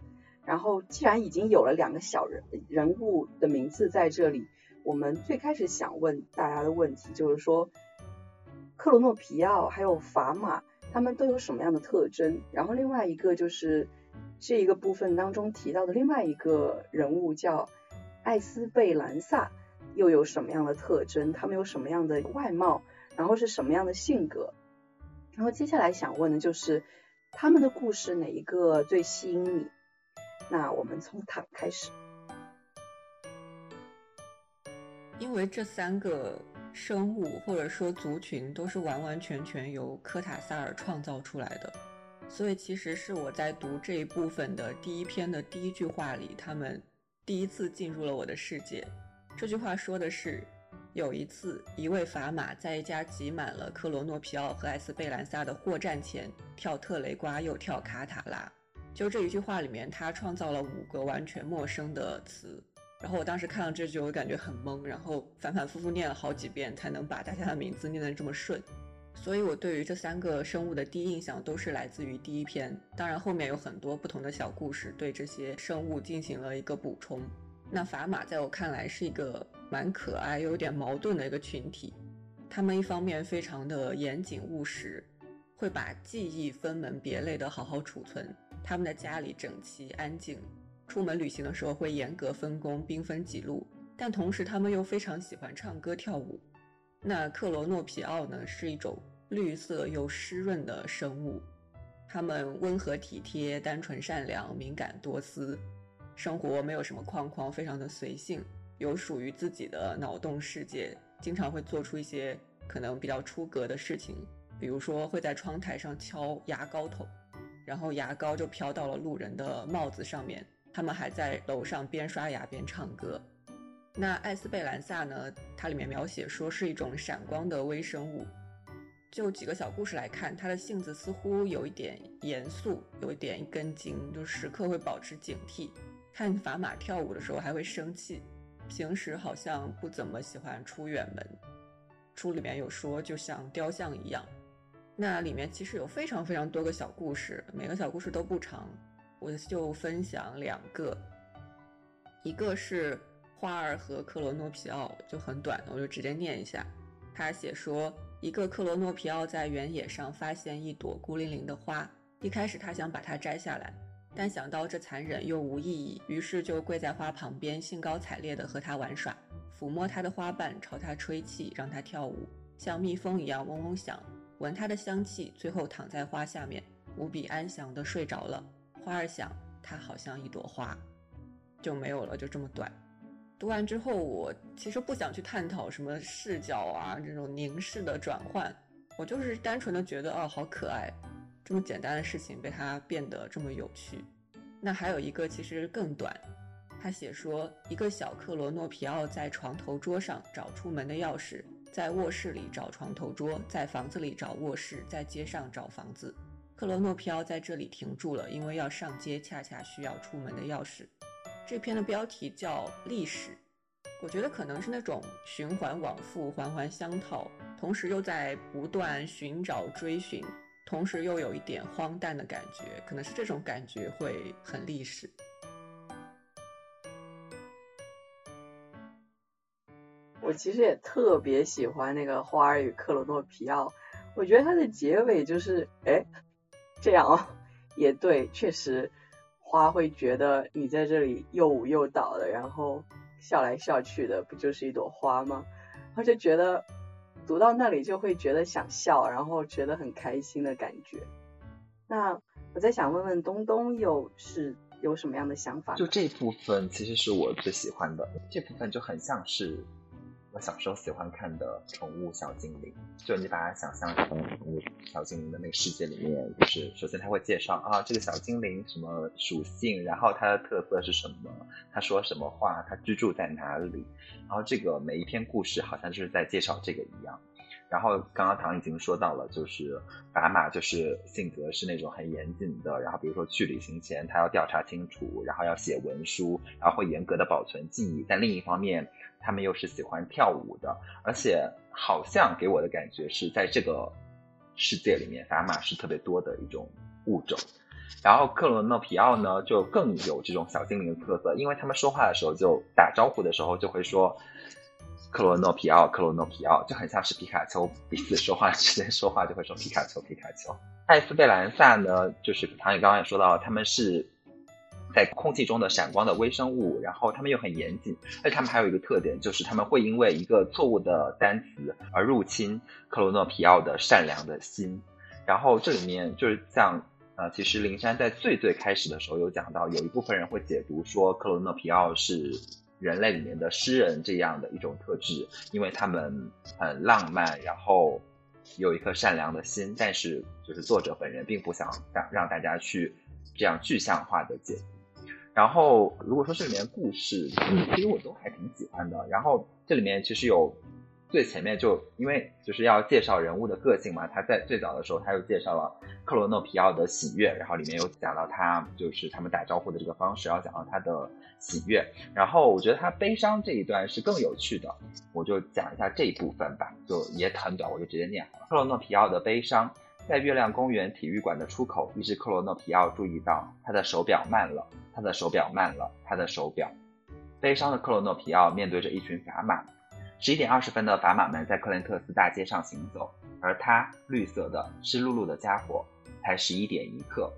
Speaker 2: 然后既然已经有了两个小人人物的名字在这里，我们最开始想问大家的问题就是说，克罗诺皮奥还有法玛他们都有什么样的特征？然后另外一个就是这一个部分当中提到的另外一个人物叫艾斯贝兰萨，又有什么样的特征？他们有什么样的外貌？然后是什么样的性格？然后接下来想问的就是他们的故事哪一个最吸引你？那我们从塔开始，
Speaker 5: 因为这三个生物或者说族群都是完完全全由科塔萨尔创造出来的，所以其实是我在读这一部分的第一篇的第一句话里，他们第一次进入了我的世界。这句话说的是。有一次，一位砝码在一家挤满了克罗诺皮奥和艾斯贝兰萨的货站前跳特雷瓜，又跳卡塔拉。就这一句话里面，他创造了五个完全陌生的词。然后我当时看到这句，我感觉很懵，然后反反复复念了好几遍，才能把大家的名字念得这么顺。所以我对于这三个生物的第一印象都是来自于第一篇。当然后面有很多不同的小故事，对这些生物进行了一个补充。那砝码在我看来是一个。蛮可爱又有点矛盾的一个群体，他们一方面非常的严谨务实，会把记忆分门别类的好好储存，他们的家里整齐安静，出门旅行的时候会严格分工，兵分几路，但同时他们又非常喜欢唱歌跳舞。那克罗诺皮奥呢，是一种绿色又湿润的生物，他们温和体贴、单纯善良、敏感多思，生活没有什么框框，非常的随性。有属于自己的脑洞世界，经常会做出一些可能比较出格的事情，比如说会在窗台上敲牙膏头，然后牙膏就飘到了路人的帽子上面。他们还在楼上边刷牙边唱歌。那艾斯贝兰萨呢？它里面描写说是一种闪光的微生物。就几个小故事来看，他的性子似乎有一点严肃，有一点一根筋，就时刻会保持警惕。看砝码跳舞的时候还会生气。平时好像不怎么喜欢出远门，书里面有说，就像雕像一样。那里面其实有非常非常多个小故事，每个小故事都不长，我就分享两个。一个是花儿和克罗诺皮奥，就很短，我就直接念一下。他写说，一个克罗诺皮奥在原野上发现一朵孤零零的花，一开始他想把它摘下来。但想到这残忍又无意义，于是就跪在花旁边，兴高采烈地和它玩耍，抚摸它的花瓣，朝它吹气，让它跳舞，像蜜蜂一样嗡嗡响，闻它的香气，最后躺在花下面，无比安详地睡着了。花儿想，它好像一朵花，就没有了，就这么短。读完之后，我其实不想去探讨什么视角啊，这种凝视的转换，我就是单纯的觉得，哦，好可爱。这么简单的事情被他变得这么有趣，那还有一个其实更短，他写说一个小克罗诺皮奥在床头桌上找出门的钥匙，在卧室里找床头桌，在房子里找卧室，在街上找房子。克罗诺皮奥在这里停住了，因为要上街恰恰需要出门的钥匙。这篇的标题叫历史，我觉得可能是那种循环往复、环环相套，同时又在不断寻找、追寻。同时又有一点荒诞的感觉，可能是这种感觉会很历史。
Speaker 2: 我其实也特别喜欢那个《花儿与克罗诺皮奥》，我觉得它的结尾就是哎，这样哦，也对，确实花会觉得你在这里又舞又蹈的，然后笑来笑去的，不就是一朵花吗？我就觉得。读到那里就会觉得想笑，然后觉得很开心的感觉。那我在想问问东东，又是有什么样的想法？
Speaker 3: 就这部分其实是我最喜欢的，这部分就很像是。我小时候喜欢看的宠物小精灵，就你把它想象成宠物小精灵的那个世界里面，就是首先他会介绍啊这个小精灵什么属性，然后它的特色是什么，它说什么话，它居住在哪里，然后这个每一篇故事好像就是在介绍这个一样。然后刚刚唐已经说到了，就是白马就是性格是那种很严谨的，然后比如说去旅行前他要调查清楚，然后要写文书，然后会严格的保存记忆，但另一方面。他们又是喜欢跳舞的，而且好像给我的感觉是在这个世界里面，法马是特别多的一种物种。然后克罗诺皮奥呢，就更有这种小精灵的特色，因为他们说话的时候就打招呼的时候就会说克罗诺皮奥，克罗诺皮奥，就很像是皮卡丘彼此说话之间说话就会说皮卡丘，皮卡丘。艾斯贝兰萨呢，就是唐宇刚刚也说到，他们是在空气中的闪光的微生物，然后他们又很严谨，而且他们还有一个特点，就是他们会因为一个错误的单词而入侵克罗诺皮奥的善良的心。然后这里面就是像呃，其实灵山在最最开始的时候有讲到，有一部分人会解读说克罗诺皮奥是人类里面的诗人这样的一种特质，因为他们很浪漫，然后有一颗善良的心。但是就是作者本人并不想让让大家去这样具象化的解读。然后如果说这里面故事，其实我都还挺喜欢的。然后这里面其实有。最前面就因为就是要介绍人物的个性嘛，他在最早的时候他又介绍了克罗诺皮奥的喜悦，然后里面有讲到他就是他们打招呼的这个方式，然后讲到他的喜悦，然后我觉得他悲伤这一段是更有趣的，我就讲一下这一部分吧，就也很短，我就直接念好了。克罗诺皮奥的悲伤，在月亮公园体育馆的出口，一只克罗诺皮奥注意到他的手表慢了，他的手表慢了，他的手表。悲伤的克罗诺皮奥面对着一群砝码。十一点二十分的砝码们在克伦特斯大街上行走，而他绿色的湿漉漉的家伙才十一点一刻。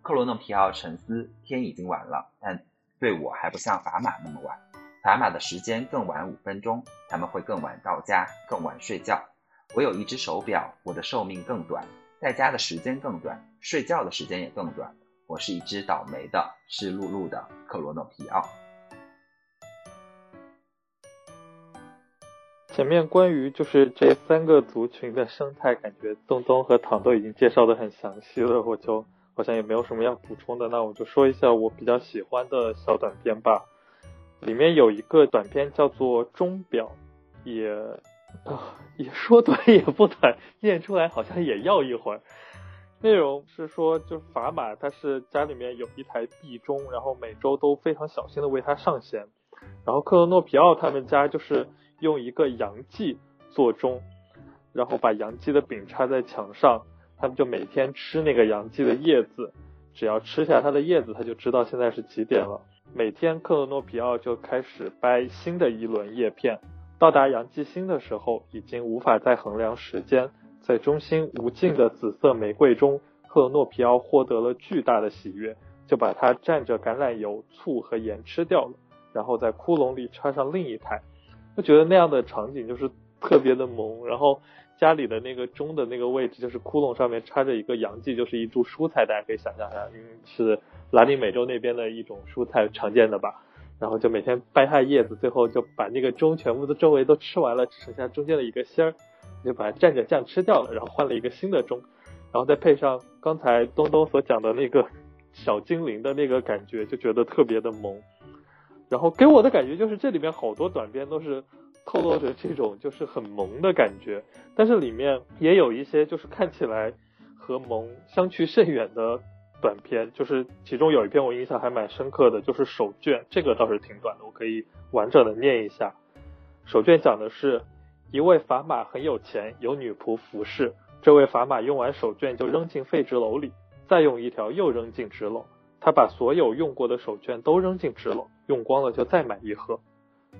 Speaker 3: 克罗诺皮奥沉思：天已经晚了，但对我还不像砝码那么晚。砝码的时间更晚五分钟，他们会更晚到家，更晚睡觉。我有一只手表，我的寿命更短，在家的时间更短，睡觉的时间也更短。我是一只倒霉的湿漉漉的克罗诺皮奥。
Speaker 4: 前面关于就是这三个族群的生态，感觉东东和唐都已经介绍的很详细了，我就好像也没有什么要补充的。那我就说一下我比较喜欢的小短片吧。里面有一个短片叫做《钟表》，也啊也说短也不短，念出来好像也要一会儿。内容是说，就是砝码他是家里面有一台壁钟，然后每周都非常小心的为它上弦。然后克罗诺皮奥他们家就是。用一个阳记做钟，然后把阳记的柄插在墙上，他们就每天吃那个阳记的叶子，只要吃下它的叶子，他就知道现在是几点了。每天克罗诺皮奥就开始掰新的一轮叶片，到达阳记星的时候，已经无法再衡量时间。在中心无尽的紫色玫瑰中，克罗诺皮奥获得了巨大的喜悦，就把它蘸着橄榄油、醋和盐吃掉了，然后在窟窿里插上另一台。就觉得那样的场景就是特别的萌，然后家里的那个钟的那个位置就是窟窿上面插着一个阳记，就是一株蔬菜，大家可以想象一下，是拉丁美洲那边的一种蔬菜常见的吧。然后就每天掰下叶子，最后就把那个钟全部的周围都吃完了，只剩下中间的一个芯儿，就把它蘸着酱吃掉了，然后换了一个新的钟，然后再配上刚才东东所讲的那个小精灵的那个感觉，就觉得特别的萌。然后给我的感觉就是这里面好多短片都是透露着这种就是很萌的感觉，但是里面也有一些就是看起来和萌相去甚远的短片，就是其中有一篇我印象还蛮深刻的，就是手绢，这个倒是挺短的，我可以完整的念一下。手绢讲的是一位砝码很有钱，有女仆服侍，这位砝码用完手绢就扔进废纸篓里，再用一条又扔进纸篓。他把所有用过的手绢都扔进纸篓，用光了就再买一盒。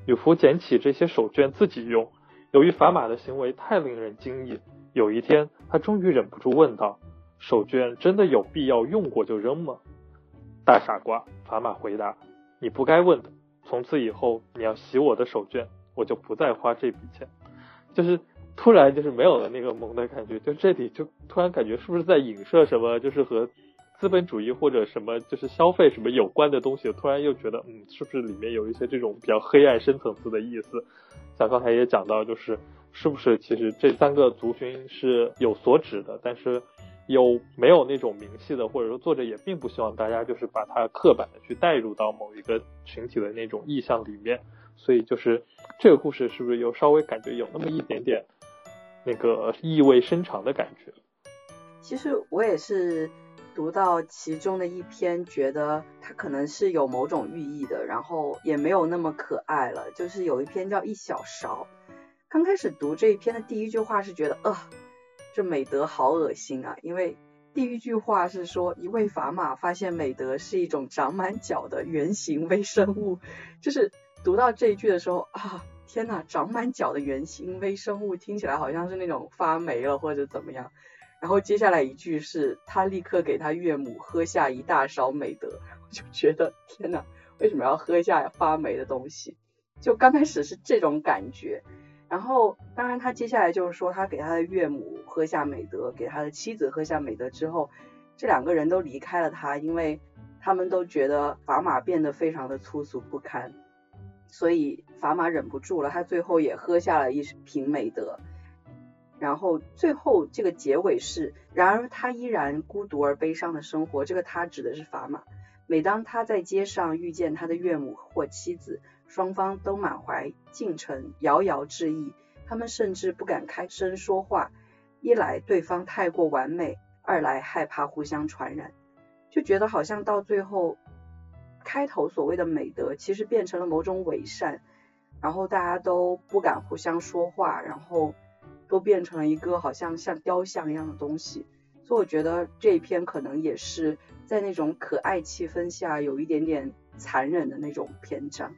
Speaker 4: 女仆捡起这些手绢自己用。由于砝码的行为太令人惊异，有一天他终于忍不住问道：“手绢真的有必要用过就扔吗？”大傻瓜，砝码回答：“你不该问的。从此以后，你要洗我的手绢，我就不再花这笔钱。”就是突然就是没有了那个萌的感觉，就这里就突然感觉是不是在影射什么？就是和。资本主义或者什么就是消费什么有关的东西，突然又觉得，嗯，是不是里面有一些这种比较黑暗深层次的意思？像刚才也讲到，就是是不是其实这三个族群是有所指的，但是又没有那种明细的，或者说作者也并不希望大家就是把它刻板的去带入到某一个群体的那种意象里面，所以就是这个故事是不是又稍微感觉有那么一点点那个意味深长的感觉？
Speaker 2: 其实我也是。读到其中的一篇，觉得它可能是有某种寓意的，然后也没有那么可爱了。就是有一篇叫一小勺，刚开始读这一篇的第一句话是觉得，呃，这美德好恶心啊，因为第一句话是说，一位砝码发现美德是一种长满角的圆形微生物。就是读到这一句的时候啊，天呐，长满角的圆形微生物听起来好像是那种发霉了或者怎么样。然后接下来一句是他立刻给他岳母喝下一大勺美德，(laughs) 我就觉得天呐，为什么要喝下发霉的东西？就刚开始是这种感觉。然后，当然，他接下来就是说，他给他的岳母喝下美德，给他的妻子喝下美德之后，这两个人都离开了他，因为他们都觉得砝码变得非常的粗俗不堪，所以砝码忍不住了，他最后也喝下了一瓶美德。然后最后这个结尾是，然而他依然孤独而悲伤的生活。这个他指的是砝码。每当他在街上遇见他的岳母或妻子。双方都满怀敬诚，遥遥致意。他们甚至不敢开声说话，一来对方太过完美，二来害怕互相传染，就觉得好像到最后，开头所谓的美德，其实变成了某种伪善。然后大家都不敢互相说话，然后都变成了一个好像像雕像一样的东西。所以我觉得这一篇可能也是在那种可爱气氛下，有一点点残忍的那种篇章。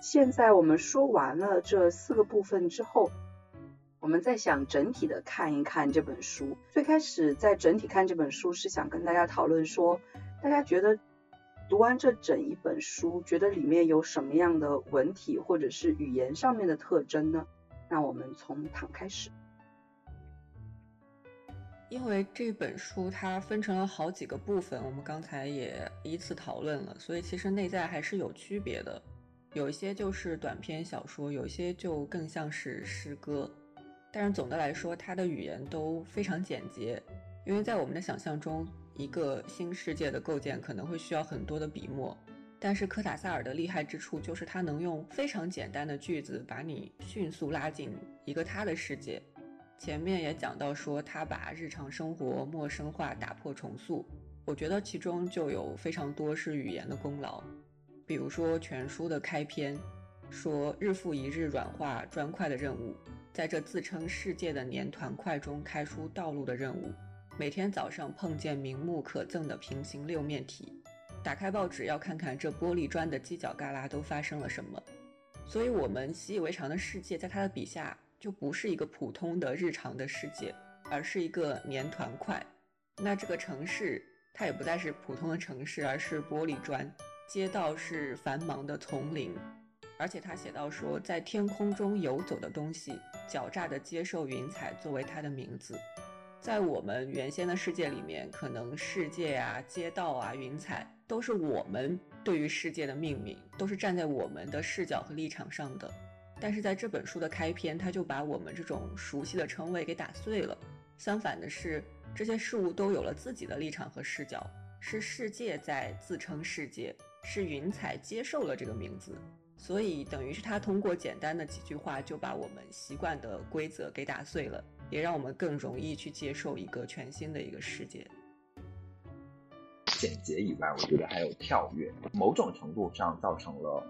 Speaker 2: 现在我们说完了这四个部分之后，我们再想整体的看一看这本书。最开始在整体看这本书是想跟大家讨论说，大家觉得读完这整一本书，觉得里面有什么样的文体或者是语言上面的特征呢？那我们从躺开始。
Speaker 5: 因为这本书它分成了好几个部分，我们刚才也依次讨论了，所以其实内在还是有区别的。有一些就是短篇小说，有一些就更像是诗歌，但是总的来说，它的语言都非常简洁。因为在我们的想象中，一个新世界的构建可能会需要很多的笔墨，但是科塔萨尔的厉害之处就是他能用非常简单的句子把你迅速拉进一个他的世界。前面也讲到说，他把日常生活陌生化、打破重塑，我觉得其中就有非常多是语言的功劳。比如说全书的开篇，说日复一日软化砖块的任务，在这自称世界的粘团块中开出道路的任务，每天早上碰见明目可憎的平行六面体，打开报纸要看看这玻璃砖的犄角旮旯都发生了什么。所以，我们习以为常的世界，在他的笔下就不是一个普通的日常的世界，而是一个粘团块。那这个城市，它也不再是普通的城市，而是玻璃砖。街道是繁忙的丛林，而且他写到说，在天空中游走的东西，狡诈地接受云彩作为它的名字。在我们原先的世界里面，可能世界啊、街道啊、云彩都是我们对于世界的命名，都是站在我们的视角和立场上的。但是在这本书的开篇，他就把我们这种熟悉的称谓给打碎了。相反的是，这些事物都有了自己的立场和视角，是世界在自称世界。是云彩接受了这个名字，所以等于是他通过简单的几句话就把我们习惯的规则给打碎了，也让我们更容易去接受一个全新的一个世界。
Speaker 3: 简洁以外，我觉得还有跳跃，某种程度上造成了，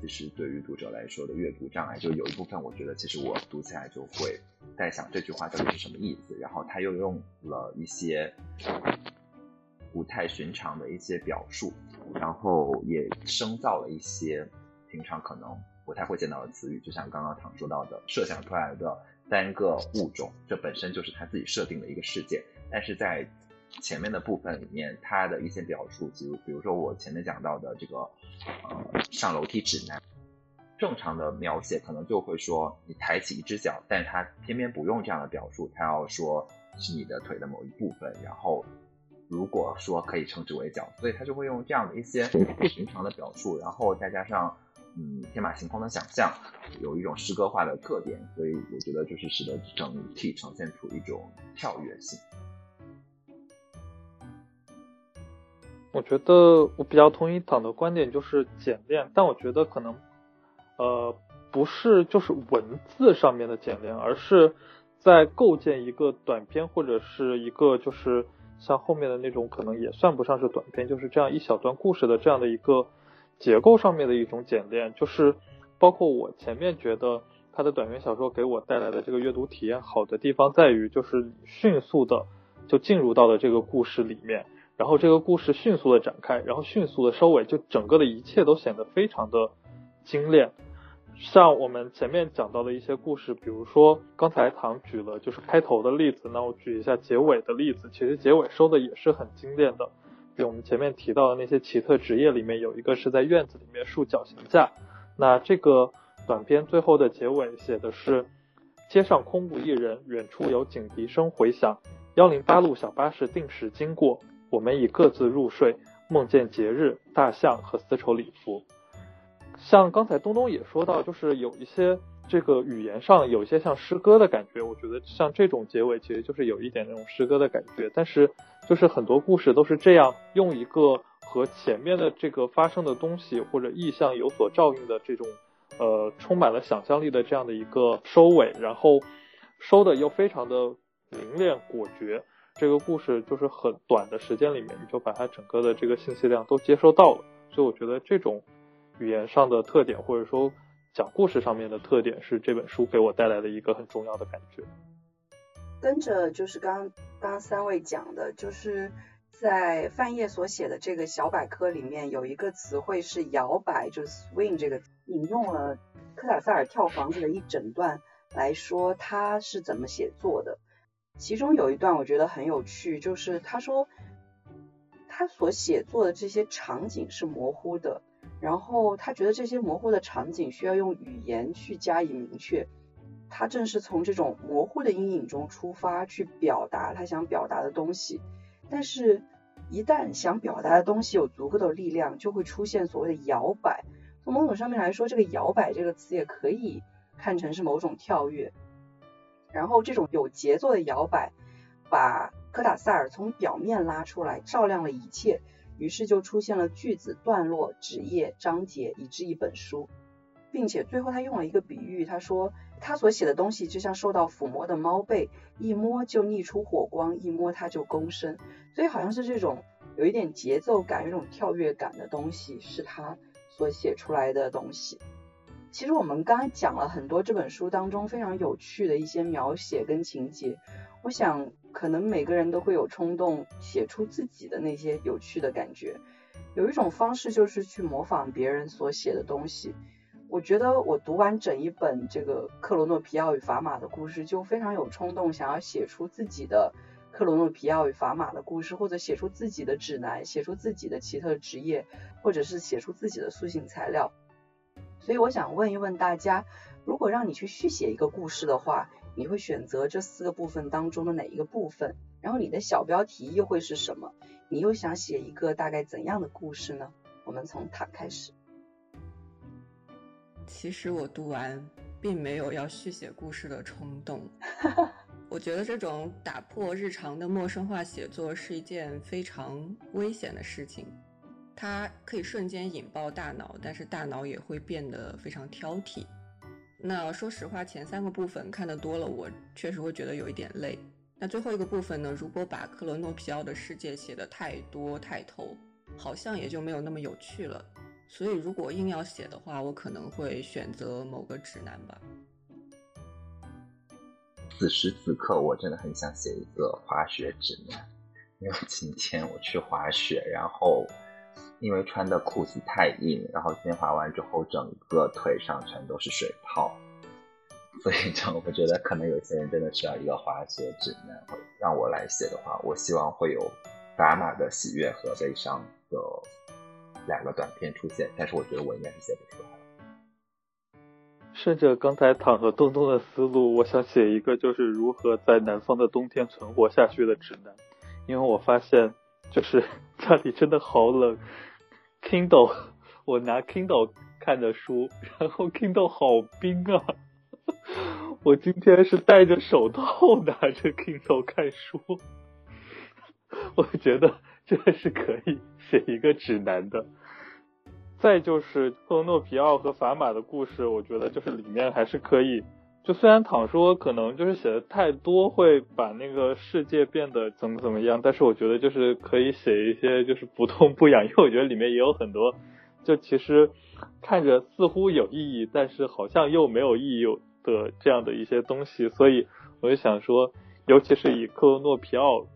Speaker 3: 其实对于读者来说的阅读障碍。就有一部分，我觉得其实我读起来就会在想这句话到底是什么意思，然后他又用了一些。不太寻常的一些表述，然后也生造了一些平常可能不太会见到的词语，就像刚刚唐说到的，设想出来的单个物种，这本身就是他自己设定的一个世界。但是在前面的部分里面，他的一些表述，比如比如说我前面讲到的这个呃上楼梯指南，正常的描写可能就会说你抬起一只脚，但是他偏偏不用这样的表述，他要说是你的腿的某一部分，然后。如果说可以称之为脚，所以他就会用这样的一些不寻常的表述，然后再加上嗯天马行空的想象，有一种诗歌化的特点，所以我觉得就是使得整体呈现出一种跳跃性。
Speaker 4: 我觉得我比较同意党的观点，就是简练，但我觉得可能呃不是就是文字上面的简练，而是在构建一个短篇或者是一个就是。像后面的那种可能也算不上是短篇，就是这样一小段故事的这样的一个结构上面的一种简练，就是包括我前面觉得他的短篇小说给我带来的这个阅读体验好的地方在于，就是迅速的就进入到了这个故事里面，然后这个故事迅速的展开，然后迅速的收尾，就整个的一切都显得非常的精炼。像我们前面讲到的一些故事，比如说刚才唐举了就是开头的例子，那我举一下结尾的例子，其实结尾收的也是很精炼的。比我们前面提到的那些奇特职业里面，有一个是在院子里面竖绞刑架，那这个短片最后的结尾写的是：街上空无一人，远处有警笛声回响，幺零八路小巴士定时经过，我们已各自入睡，梦见节日、大象和丝绸礼服。像刚才东东也说到，就是有一些这个语言上有一些像诗歌的感觉，我觉得像这种结尾其实就是有一点那种诗歌的感觉。但是就是很多故事都是这样，用一个和前面的这个发生的东西或者意象有所照应的这种呃充满了想象力的这样的一个收尾，然后收的又非常的凝练果决，这个故事就是很短的时间里面你就把它整个的这个信息量都接收到了，所以我觉得这种。语言上的特点，或者说讲故事上面的特点，是这本书给我带来的一个很重要的感觉。
Speaker 2: 跟着就是刚刚三位讲的，就是在范晔所写的这个小百科里面，有一个词汇是摇摆，就是 swing 这个，引用了科塔萨尔跳房子的一整段来说他是怎么写作的。其中有一段我觉得很有趣，就是他说他所写作的这些场景是模糊的。然后他觉得这些模糊的场景需要用语言去加以明确，他正是从这种模糊的阴影中出发去表达他想表达的东西。但是，一旦想表达的东西有足够的力量，就会出现所谓的摇摆。从某种上面来说，这个摇摆这个词也可以看成是某种跳跃。然后这种有节奏的摇摆，把科塔萨尔从表面拉出来，照亮了一切。于是就出现了句子、段落、纸页、章节，以至一本书，并且最后他用了一个比喻，他说他所写的东西就像受到抚摸的猫背，一摸就溢出火光，一摸它就躬身，所以好像是这种有一点节奏感、有一种跳跃感的东西，是他所写出来的东西。其实我们刚才讲了很多这本书当中非常有趣的一些描写跟情节，我想可能每个人都会有冲动写出自己的那些有趣的感觉。有一种方式就是去模仿别人所写的东西。我觉得我读完整一本这个克罗诺皮奥与法玛的故事，就非常有冲动想要写出自己的克罗诺皮奥与法玛的故事，或者写出自己的指南，写出自己的奇特职业，或者是写出自己的塑形材料。所以我想问一问大家，如果让你去续写一个故事的话，你会选择这四个部分当中的哪一个部分？然后你的小标题又会是什么？你又想写一个大概怎样的故事呢？我们从塔开始。
Speaker 5: 其实我读完并没有要续写故事的冲动。(laughs) 我觉得这种打破日常的陌生化写作是一件非常危险的事情。它可以瞬间引爆大脑，但是大脑也会变得非常挑剔。那说实话，前三个部分看得多了，我确实会觉得有一点累。那最后一个部分呢？如果把克罗诺皮奥的世界写得太多太透，好像也就没有那么有趣了。所以如果硬要写的话，我可能会选择某个指南吧。
Speaker 3: 此时此刻，我真的很想写一个滑雪指南，因为今天我去滑雪，然后。因为穿的裤子太硬，然后今天滑完之后，整个腿上全都是水泡，所以这我觉得可能有些人真的需要一个滑雪指南。让我来写的话，我希望会有伽马的喜悦和悲伤的两个短片出现，但是我觉得我应该是写不出来。
Speaker 4: 顺着刚才躺和东东的思路，我想写一个就是如何在南方的冬天存活下去的指南，因为我发现就是 (laughs) 家里真的好冷。Kindle，我拿 Kindle 看的书，然后 Kindle 好冰啊！我今天是戴着手套拿着 Kindle 看书，我觉得这是可以写一个指南的。再就是克罗诺皮奥和法玛的故事，我觉得就是里面还是可以。就虽然躺说可能就是写的太多会把那个世界变得怎么怎么样，但是我觉得就是可以写一些就是不痛不痒，因为我觉得里面也有很多就其实看着似乎有意义，但是好像又没有意义的这样的一些东西，所以我就想说，尤其是以克罗诺皮奥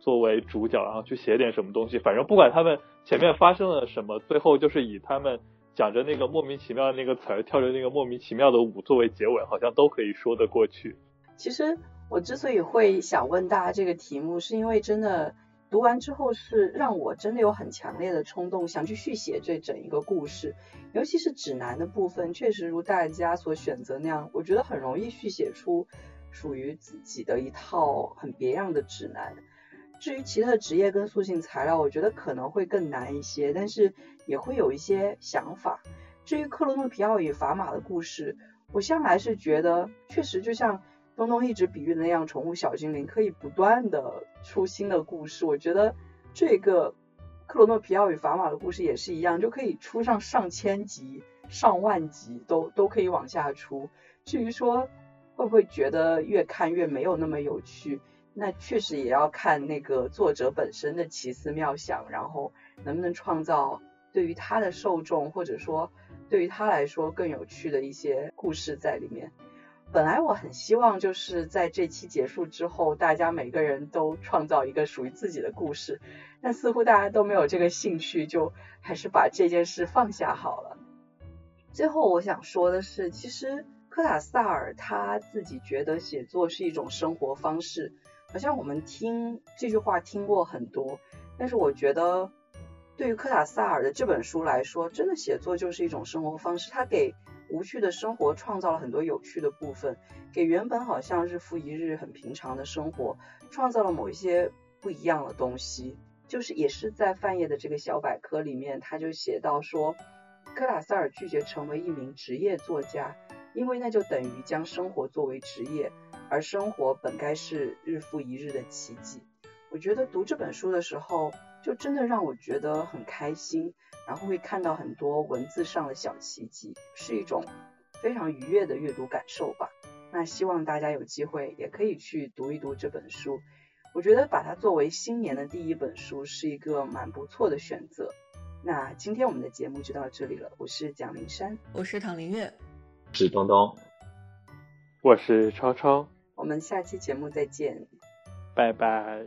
Speaker 4: 作为主角，然后去写点什么东西。反正不管他们前面发生了什么，最后就是以他们讲着那个莫名其妙的那个词儿，跳着那个莫名其妙的舞作为结尾，好像都可以说得过去。
Speaker 2: 其实我之所以会想问大家这个题目，是因为真的读完之后是让我真的有很强烈的冲动，想去续写这整一个故事。尤其是指南的部分，确实如大家所选择那样，我觉得很容易续写出属于自己的一套很别样的指南。至于其他的职业跟塑性材料，我觉得可能会更难一些，但是也会有一些想法。至于克罗诺皮奥与法玛的故事，我向来是觉得，确实就像东东一直比喻的那样，宠物小精灵可以不断的出新的故事。我觉得这个。克罗诺皮奥与法玛的故事也是一样，就可以出上上千集、上万集，都都可以往下出。至于说会不会觉得越看越没有那么有趣，那确实也要看那个作者本身的奇思妙想，然后能不能创造对于他的受众或者说对于他来说更有趣的一些故事在里面。本来我很希望就是在这期结束之后，大家每个人都创造一个属于自己的故事，但似乎大家都没有这个兴趣，就还是把这件事放下好了。最后我想说的是，其实科塔萨尔他自己觉得写作是一种生活方式，好像我们听这句话听过很多，但是我觉得对于科塔萨尔的这本书来说，真的写作就是一种生活方式，他给。无趣的生活创造了很多有趣的部分，给原本好像日复一日很平常的生活创造了某一些不一样的东西。就是也是在范晔的这个小百科里面，他就写到说，科塔萨尔拒绝成为一名职业作家，因为那就等于将生活作为职业，而生活本该是日复一日的奇迹。我觉得读这本书的时候，就真的让我觉得很开心。然后会看到很多文字上的小奇迹，是一种非常愉悦的阅读感受吧。那希望大家有机会也可以去读一读这本书。我觉得把它作为新年的第一本书是一个蛮不错的选择。那今天我们的节目就到这里了，我是蒋林山，
Speaker 5: 我是唐林月，
Speaker 3: 是东东，
Speaker 4: 我是超超，
Speaker 2: 我们下期节目再见，
Speaker 4: 拜拜。